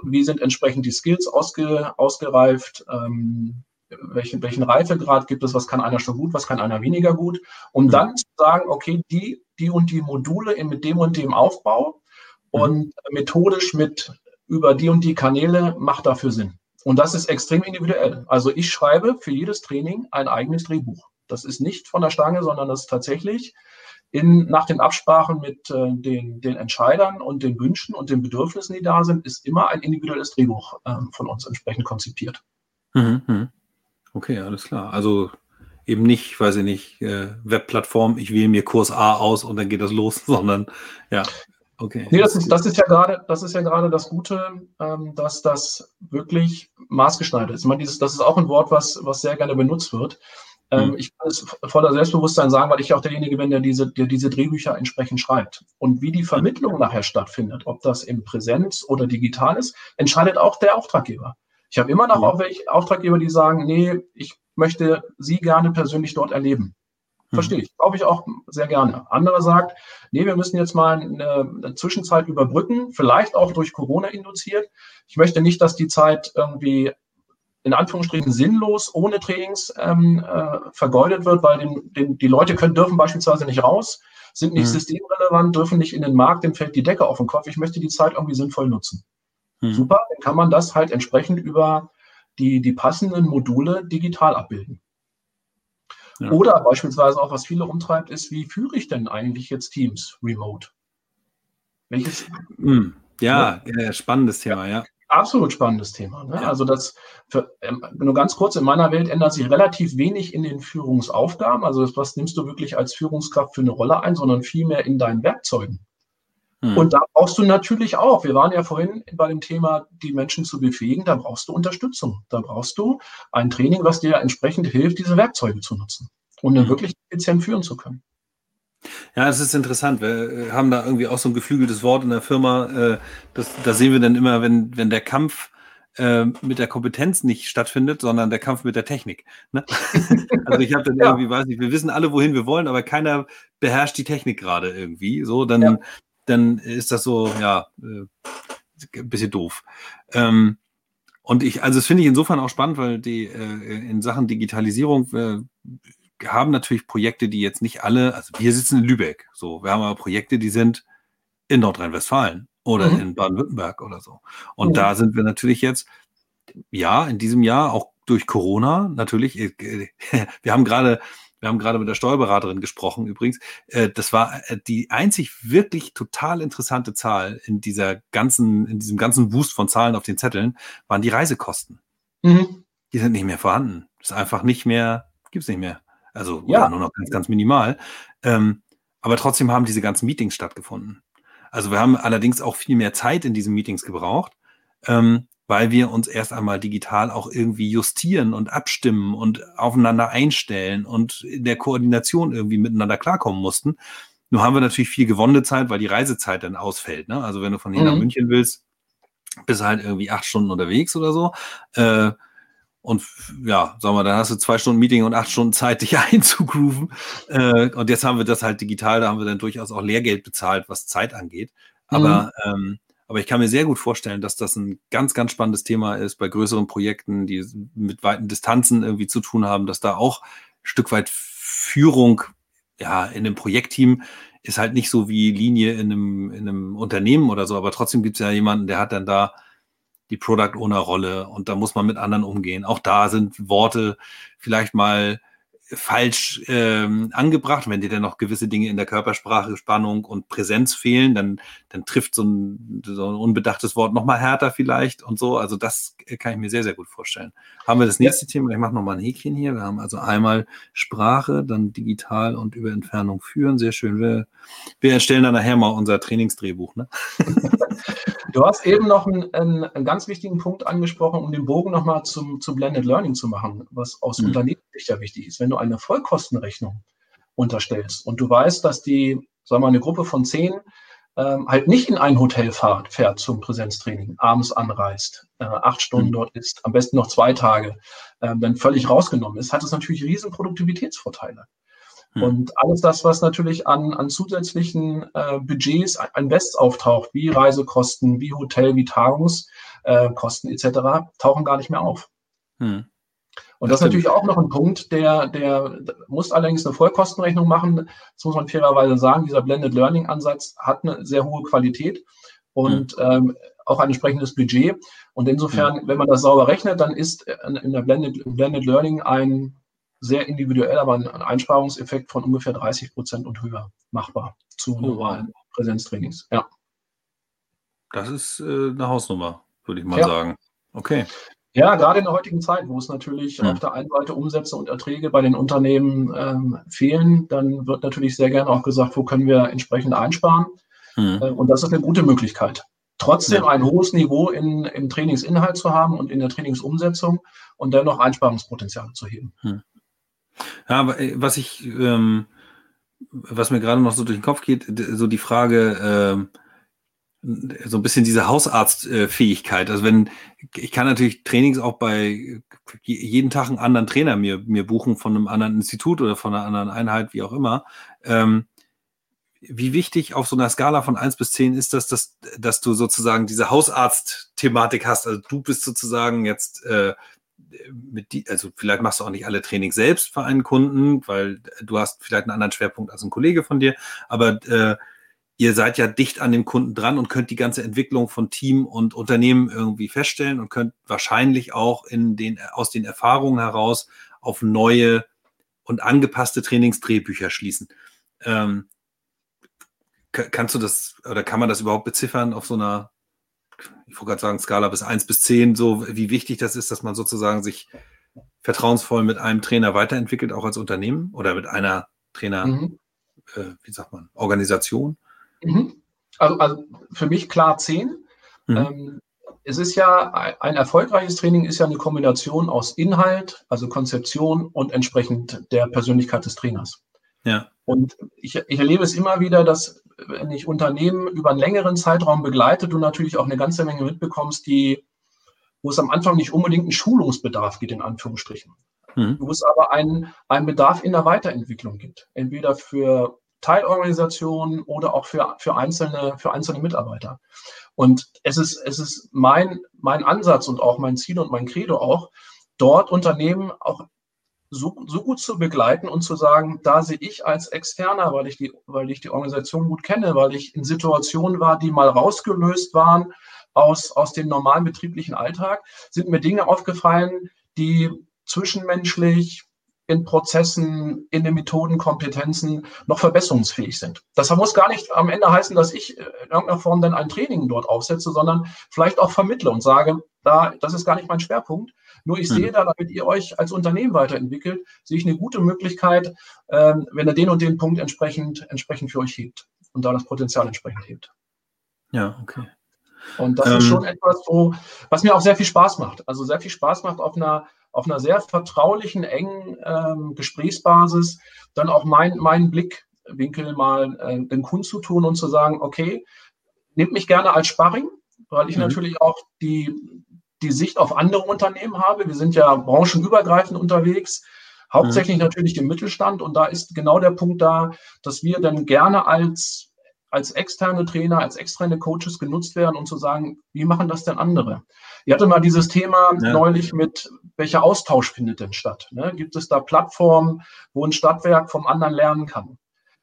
wie sind entsprechend die Skills ausge, ausgereift, ähm, welchen, welchen Reifegrad gibt es, was kann einer schon gut, was kann einer weniger gut, um mhm. dann zu sagen, okay, die, die und die Module in, mit dem und dem Aufbau mhm. und methodisch mit über die und die Kanäle macht dafür Sinn. Und das ist extrem individuell. Also ich schreibe für jedes Training ein eigenes Drehbuch. Das ist nicht von der Stange, sondern das ist tatsächlich in, nach den Absprachen mit äh, den, den Entscheidern und den Wünschen und den Bedürfnissen, die da sind, ist immer ein individuelles Drehbuch äh, von uns entsprechend konzipiert. Mhm, mhm. Okay, alles klar. Also eben nicht, weiß ich nicht, äh, Webplattform, ich wähle mir Kurs A aus und dann geht das los, sondern ja. Okay. Nee, das ist, das ist ja gerade, das ist ja gerade das Gute, ähm, dass das wirklich maßgeschneidert ist. Ich meine, dieses, das ist auch ein Wort, was, was sehr gerne benutzt wird. Ähm, mhm. Ich kann es voller Selbstbewusstsein sagen, weil ich auch derjenige bin, der diese, der diese Drehbücher entsprechend schreibt. Und wie die Vermittlung nachher stattfindet, ob das im Präsenz oder digital ist, entscheidet auch der Auftraggeber. Ich habe immer noch ja. auch welche Auftraggeber, die sagen, nee, ich möchte Sie gerne persönlich dort erleben. Verstehe ich. Glaube ich auch sehr gerne. Anderer sagt, nee, wir müssen jetzt mal eine, Zwischenzeit überbrücken, vielleicht auch durch Corona induziert. Ich möchte nicht, dass die Zeit irgendwie in Anführungsstrichen sinnlos ohne Trainings ähm, äh, vergeudet wird, weil den, den, die Leute können, dürfen beispielsweise nicht raus, sind nicht mhm. systemrelevant, dürfen nicht in den Markt, dem fällt die Decke auf den Kopf. Ich möchte die Zeit irgendwie sinnvoll nutzen. Mhm. Super, dann kann man das halt entsprechend über die, die passenden Module digital abbilden. Ja. Oder beispielsweise auch, was viele umtreibt, ist, wie führe ich denn eigentlich jetzt Teams remote? Welches? Mhm. Ja, ja, spannendes Thema, ja. Absolut spannendes Thema. Ne? Ja. Also das, für, ähm, nur ganz kurz, in meiner Welt ändert sich relativ wenig in den Führungsaufgaben. Also das, was nimmst du wirklich als Führungskraft für eine Rolle ein, sondern vielmehr in deinen Werkzeugen. Hm. Und da brauchst du natürlich auch, wir waren ja vorhin bei dem Thema, die Menschen zu befähigen, da brauchst du Unterstützung. Da brauchst du ein Training, was dir entsprechend hilft, diese Werkzeuge zu nutzen und dann hm. wirklich effizient führen zu können. Ja, es ist interessant. Wir äh, haben da irgendwie auch so ein geflügeltes Wort in der Firma. Äh, das, da sehen wir dann immer, wenn, wenn der Kampf äh, mit der Kompetenz nicht stattfindet, sondern der Kampf mit der Technik. Ne? also ich habe dann ja. irgendwie, weiß nicht, wir wissen alle, wohin wir wollen, aber keiner beherrscht die Technik gerade irgendwie. So, dann, ja. dann ist das so, ja, ein bisschen doof. Ähm, und ich, also das finde ich insofern auch spannend, weil die in Sachen Digitalisierung haben natürlich Projekte, die jetzt nicht alle, also wir sitzen in Lübeck, so, wir haben aber Projekte, die sind in Nordrhein-Westfalen oder mhm. in Baden-Württemberg oder so. Und mhm. da sind wir natürlich jetzt, ja, in diesem Jahr auch durch Corona natürlich, äh, wir haben gerade, wir haben gerade mit der Steuerberaterin gesprochen übrigens. Äh, das war äh, die einzig wirklich total interessante Zahl in dieser ganzen, in diesem ganzen Boost von Zahlen auf den Zetteln, waren die Reisekosten. Mhm. Die sind nicht mehr vorhanden. Das ist einfach nicht mehr, gibt es nicht mehr. Also ja. nur noch ganz, ganz minimal. Ähm, aber trotzdem haben diese ganzen Meetings stattgefunden. Also wir haben allerdings auch viel mehr Zeit in diesen Meetings gebraucht, ähm, weil wir uns erst einmal digital auch irgendwie justieren und abstimmen und aufeinander einstellen und in der Koordination irgendwie miteinander klarkommen mussten. Nur haben wir natürlich viel gewonnene Zeit, weil die Reisezeit dann ausfällt. Ne? Also wenn du von hier mhm. nach München willst, bist halt irgendwie acht Stunden unterwegs oder so. Äh, und ja, sagen wir, dann hast du zwei Stunden Meeting und acht Stunden Zeit, dich einzugrooven. Äh, und jetzt haben wir das halt digital, da haben wir dann durchaus auch Lehrgeld bezahlt, was Zeit angeht. Aber, mhm. ähm, aber ich kann mir sehr gut vorstellen, dass das ein ganz, ganz spannendes Thema ist bei größeren Projekten, die mit weiten Distanzen irgendwie zu tun haben, dass da auch ein Stück weit Führung ja, in einem Projektteam ist halt nicht so wie Linie in einem, in einem Unternehmen oder so, aber trotzdem gibt es ja jemanden, der hat dann da die Product Owner Rolle und da muss man mit anderen umgehen. Auch da sind Worte vielleicht mal falsch ähm, angebracht. Wenn dir dann noch gewisse Dinge in der Körpersprache, Spannung und Präsenz fehlen, dann, dann trifft so ein, so ein unbedachtes Wort noch mal härter vielleicht und so. Also das kann ich mir sehr, sehr gut vorstellen. Haben wir das nächste ja. Thema? Ich mache noch mal ein Häkchen hier. Wir haben also einmal Sprache, dann digital und über Entfernung führen. Sehr schön. Wir, wir erstellen dann nachher mal unser Trainingsdrehbuch. Ne? Du hast eben noch einen, einen, einen, ganz wichtigen Punkt angesprochen, um den Bogen nochmal zum, zum Blended Learning zu machen, was aus mhm. Unternehmenssicht ja wichtig ist. Wenn du eine Vollkostenrechnung unterstellst und du weißt, dass die, sagen wir mal, eine Gruppe von zehn ähm, halt nicht in ein Hotel fährt, fährt zum Präsenztraining, abends anreist, äh, acht Stunden mhm. dort ist, am besten noch zwei Tage, äh, dann völlig rausgenommen ist, hat es natürlich riesen Produktivitätsvorteile. Hm. Und alles das, was natürlich an, an zusätzlichen äh, Budgets an West auftaucht, wie Reisekosten, wie Hotel, wie Tagungskosten äh, etc., tauchen gar nicht mehr auf. Hm. Und das, das ist natürlich auch noch ein Punkt, der, der muss allerdings eine Vollkostenrechnung machen. Das muss man fairerweise sagen. Dieser Blended Learning Ansatz hat eine sehr hohe Qualität und hm. ähm, auch ein entsprechendes Budget. Und insofern, hm. wenn man das sauber rechnet, dann ist in der Blended, Blended Learning ein sehr individuell, aber ein Einsparungseffekt von ungefähr 30 Prozent und höher machbar zu oh, normalen. Präsenztrainings. Ja. Das ist äh, eine Hausnummer, würde ich mal ja. sagen. Okay. Ja, gerade in der heutigen Zeit, wo es natürlich ja. auf der einen Seite Umsätze und Erträge bei den Unternehmen ähm, fehlen, dann wird natürlich sehr gerne auch gesagt, wo können wir entsprechend einsparen. Mhm. Äh, und das ist eine gute Möglichkeit. Trotzdem ja. ein hohes Niveau in, im Trainingsinhalt zu haben und in der Trainingsumsetzung und dennoch Einsparungspotenziale zu heben. Mhm. Ja, aber äh, was ich, ähm, was mir gerade noch so durch den Kopf geht, so die Frage, ähm, so ein bisschen diese Hausarztfähigkeit. Also wenn, ich kann natürlich Trainings auch bei jeden Tag einen anderen Trainer mir, mir buchen von einem anderen Institut oder von einer anderen Einheit, wie auch immer. Ähm, wie wichtig auf so einer Skala von 1 bis 10 ist das, dass, dass du sozusagen diese Hausarzt-Thematik hast? Also du bist sozusagen jetzt äh, mit die, also vielleicht machst du auch nicht alle Trainings selbst für einen Kunden, weil du hast vielleicht einen anderen Schwerpunkt als ein Kollege von dir, aber äh, ihr seid ja dicht an dem Kunden dran und könnt die ganze Entwicklung von Team und Unternehmen irgendwie feststellen und könnt wahrscheinlich auch in den, aus den Erfahrungen heraus auf neue und angepasste Trainingsdrehbücher schließen. Ähm, kannst du das oder kann man das überhaupt beziffern auf so einer, ich wollte gerade sagen, Skala bis 1 bis 10, so wie wichtig das ist, dass man sozusagen sich vertrauensvoll mit einem Trainer weiterentwickelt, auch als Unternehmen oder mit einer Trainer, mhm. äh, wie sagt man, Organisation? Mhm. Also, also, für mich klar 10. Mhm. Ähm, es ist ja ein erfolgreiches Training ist ja eine Kombination aus Inhalt, also Konzeption und entsprechend der Persönlichkeit des Trainers. Ja. Und ich, ich erlebe es immer wieder, dass wenn ich Unternehmen über einen längeren Zeitraum begleite, du natürlich auch eine ganze Menge mitbekommst, die, wo es am Anfang nicht unbedingt einen Schulungsbedarf gibt, in Anführungsstrichen. Mhm. Wo es aber einen, einen Bedarf in der Weiterentwicklung gibt. Entweder für Teilorganisationen oder auch für, für, einzelne, für einzelne Mitarbeiter. Und es ist, es ist mein, mein Ansatz und auch mein Ziel und mein Credo auch, dort Unternehmen auch so, so gut zu begleiten und zu sagen, da sehe ich als Externer, weil ich, die, weil ich die Organisation gut kenne, weil ich in Situationen war, die mal rausgelöst waren aus, aus dem normalen betrieblichen Alltag, sind mir Dinge aufgefallen, die zwischenmenschlich, in Prozessen, in den Methodenkompetenzen noch verbesserungsfähig sind. Das muss gar nicht am Ende heißen, dass ich in irgendeiner Form dann ein Training dort aufsetze, sondern vielleicht auch vermittle und sage, da, das ist gar nicht mein Schwerpunkt. Nur ich hm. sehe da, damit ihr euch als Unternehmen weiterentwickelt, sehe ich eine gute Möglichkeit, ähm, wenn ihr den und den Punkt entsprechend, entsprechend für euch hebt und da das Potenzial entsprechend hebt. Ja, okay. Und das ähm, ist schon etwas, wo, was mir auch sehr viel Spaß macht. Also sehr viel Spaß macht auf einer auf einer sehr vertraulichen, engen ähm, Gesprächsbasis dann auch mein, meinen Blickwinkel mal äh, den Kunden zu tun und zu sagen, okay, nehmt mich gerne als Sparring, weil ich mhm. natürlich auch die, die Sicht auf andere Unternehmen habe. Wir sind ja branchenübergreifend unterwegs, hauptsächlich mhm. natürlich im Mittelstand. Und da ist genau der Punkt da, dass wir dann gerne als als externe Trainer, als externe Coaches genutzt werden, um zu sagen, wie machen das denn andere? Ihr hatte mal dieses Thema ja. neulich mit, welcher Austausch findet denn statt? Ne? Gibt es da Plattformen, wo ein Stadtwerk vom anderen lernen kann?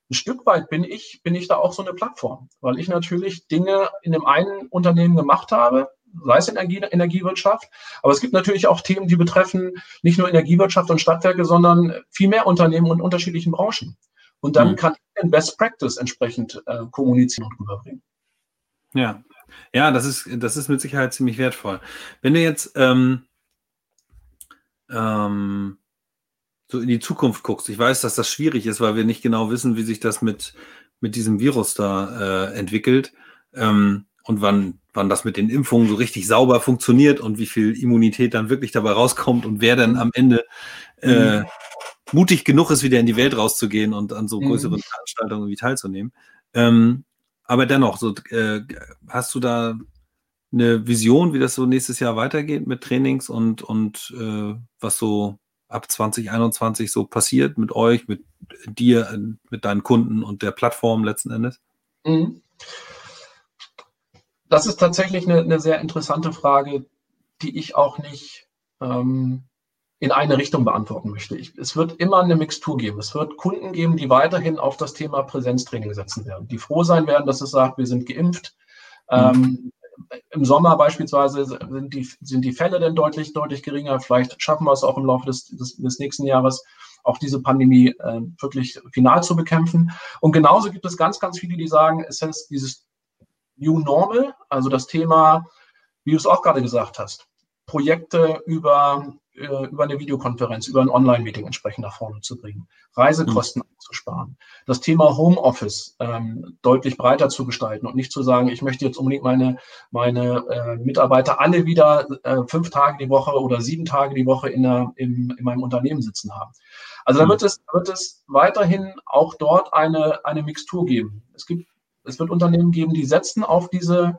Ein Stück weit bin ich, bin ich da auch so eine Plattform, weil ich natürlich Dinge in dem einen Unternehmen gemacht habe, sei es Energie, Energiewirtschaft, aber es gibt natürlich auch Themen, die betreffen nicht nur Energiewirtschaft und Stadtwerke, sondern viel mehr Unternehmen und unterschiedlichen Branchen. Und dann mhm. kann ich den Best Practice entsprechend äh, kommunizieren und rüberbringen. Ja, ja, das ist, das ist mit Sicherheit ziemlich wertvoll. Wenn du jetzt ähm, ähm, so in die Zukunft guckst, ich weiß, dass das schwierig ist, weil wir nicht genau wissen, wie sich das mit, mit diesem Virus da äh, entwickelt ähm, und wann, wann das mit den Impfungen so richtig sauber funktioniert und wie viel Immunität dann wirklich dabei rauskommt und wer dann am Ende äh, mhm. mutig genug ist, wieder in die Welt rauszugehen und an so mhm. größeren mhm. Veranstaltungen wie teilzunehmen. Ähm, aber dennoch, so, äh, hast du da eine Vision, wie das so nächstes Jahr weitergeht mit Trainings und, und äh, was so ab 2021 so passiert mit euch, mit dir, mit deinen Kunden und der Plattform letzten Endes? Mhm. Das ist tatsächlich eine, eine, sehr interessante Frage, die ich auch nicht ähm, in eine Richtung beantworten möchte. Ich, es wird immer eine Mixtur geben. Es wird Kunden geben, die weiterhin auf das Thema Präsenztraining setzen werden, die froh sein werden, dass es sagt, wir sind geimpft. Mhm. Ähm, Im Sommer beispielsweise sind die, sind die Fälle dann deutlich, deutlich geringer. Vielleicht schaffen wir es auch im Laufe des, des, des nächsten Jahres, auch diese Pandemie äh, wirklich final zu bekämpfen. Und genauso gibt es ganz, ganz viele, die sagen, es ist dieses New Normal, also das Thema, wie du es auch gerade gesagt hast, Projekte über äh, über eine Videokonferenz, über ein Online-Meeting entsprechend nach vorne zu bringen, Reisekosten mhm. einzusparen, das Thema Homeoffice ähm, deutlich breiter zu gestalten und nicht zu sagen, ich möchte jetzt unbedingt meine, meine äh, Mitarbeiter alle wieder äh, fünf Tage die Woche oder sieben Tage die Woche in, der, in, in meinem Unternehmen sitzen haben. Also da mhm. wird es, wird es weiterhin auch dort eine, eine Mixtur geben. Es gibt es wird Unternehmen geben, die setzen auf diese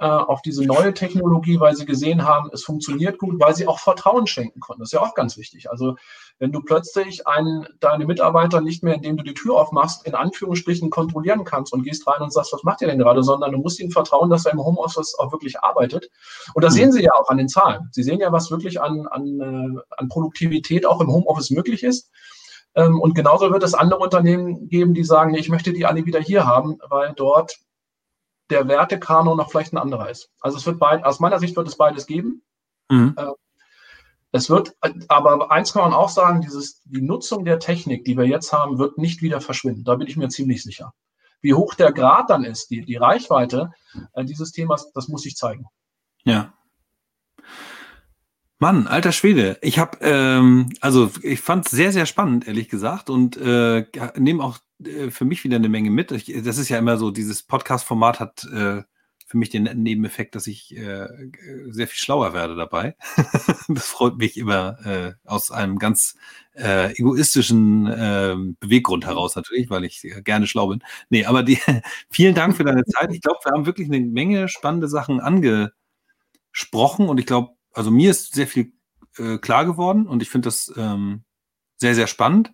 äh, auf diese neue Technologie, weil sie gesehen haben, es funktioniert gut, weil sie auch Vertrauen schenken konnten. Das ist ja auch ganz wichtig. Also wenn du plötzlich einen, deine Mitarbeiter nicht mehr, indem du die Tür aufmachst, in Anführungsstrichen kontrollieren kannst und gehst rein und sagst, was macht ihr denn gerade, sondern du musst ihnen vertrauen, dass er im Homeoffice auch wirklich arbeitet. Und das mhm. sehen sie ja auch an den Zahlen. Sie sehen ja, was wirklich an, an, äh, an Produktivität auch im Homeoffice möglich ist. Ähm, und genauso wird es andere Unternehmen geben, die sagen, ich möchte die alle wieder hier haben, weil dort der Wertekanon noch vielleicht ein anderer ist. Also es wird beid, aus meiner Sicht wird es beides geben. Mhm. Äh, es wird, aber eins kann man auch sagen, dieses, die Nutzung der Technik, die wir jetzt haben, wird nicht wieder verschwinden. Da bin ich mir ziemlich sicher. Wie hoch der Grad dann ist, die, die Reichweite äh, dieses Themas, das muss ich zeigen. Ja. Mann, alter Schwede. Ich habe, ähm, also ich fand es sehr, sehr spannend, ehrlich gesagt, und äh, nehme auch äh, für mich wieder eine Menge mit. Ich, das ist ja immer so, dieses Podcast-Format hat äh, für mich den netten Nebeneffekt, dass ich äh, sehr viel schlauer werde dabei. das freut mich immer äh, aus einem ganz äh, egoistischen äh, Beweggrund heraus natürlich, weil ich gerne schlau bin. Nee, aber die, vielen Dank für deine Zeit. Ich glaube, wir haben wirklich eine Menge spannende Sachen angesprochen und ich glaube, also mir ist sehr viel äh, klar geworden und ich finde das ähm, sehr, sehr spannend.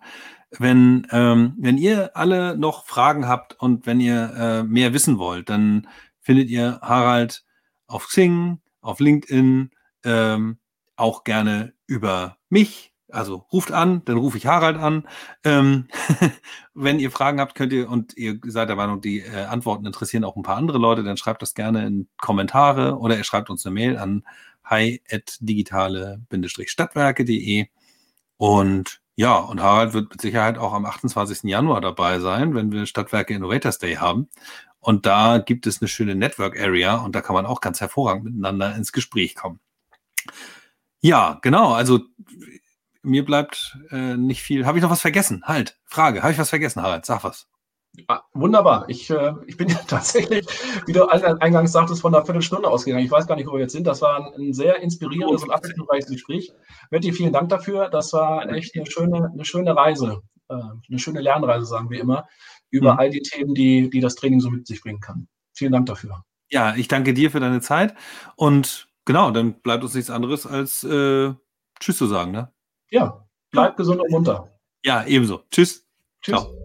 Wenn, ähm, wenn ihr alle noch Fragen habt und wenn ihr äh, mehr wissen wollt, dann findet ihr Harald auf Xing, auf LinkedIn, ähm, auch gerne über mich. Also ruft an, dann rufe ich Harald an. Ähm, wenn ihr Fragen habt, könnt ihr und ihr seid der Meinung, die äh, Antworten interessieren auch ein paar andere Leute, dann schreibt das gerne in Kommentare oder ihr schreibt uns eine Mail an hi.digitale-stadtwerke.de. Und ja, und Harald wird mit Sicherheit auch am 28. Januar dabei sein, wenn wir Stadtwerke Innovators Day haben. Und da gibt es eine schöne Network Area und da kann man auch ganz hervorragend miteinander ins Gespräch kommen. Ja, genau. Also mir bleibt äh, nicht viel. Habe ich noch was vergessen? Halt, Frage. Habe ich was vergessen, Harald? Sag was. Ah, wunderbar. Ich, äh, ich bin ja tatsächlich, wie du eingangs sagtest, von einer Viertelstunde ausgegangen. Ich weiß gar nicht, wo wir jetzt sind. Das war ein, ein sehr inspirierendes und abwechslungsreiches Gespräch. Betty, vielen Dank dafür. Das war echt eine schöne, eine schöne Reise, äh, eine schöne Lernreise, sagen wir immer, über mhm. all die Themen, die, die das Training so mit sich bringen kann. Vielen Dank dafür. Ja, ich danke dir für deine Zeit. Und genau, dann bleibt uns nichts anderes als äh, Tschüss zu sagen. Ne? Ja, bleib gesund und munter. Ja, ebenso. Tschüss. Tschüss. Ciao.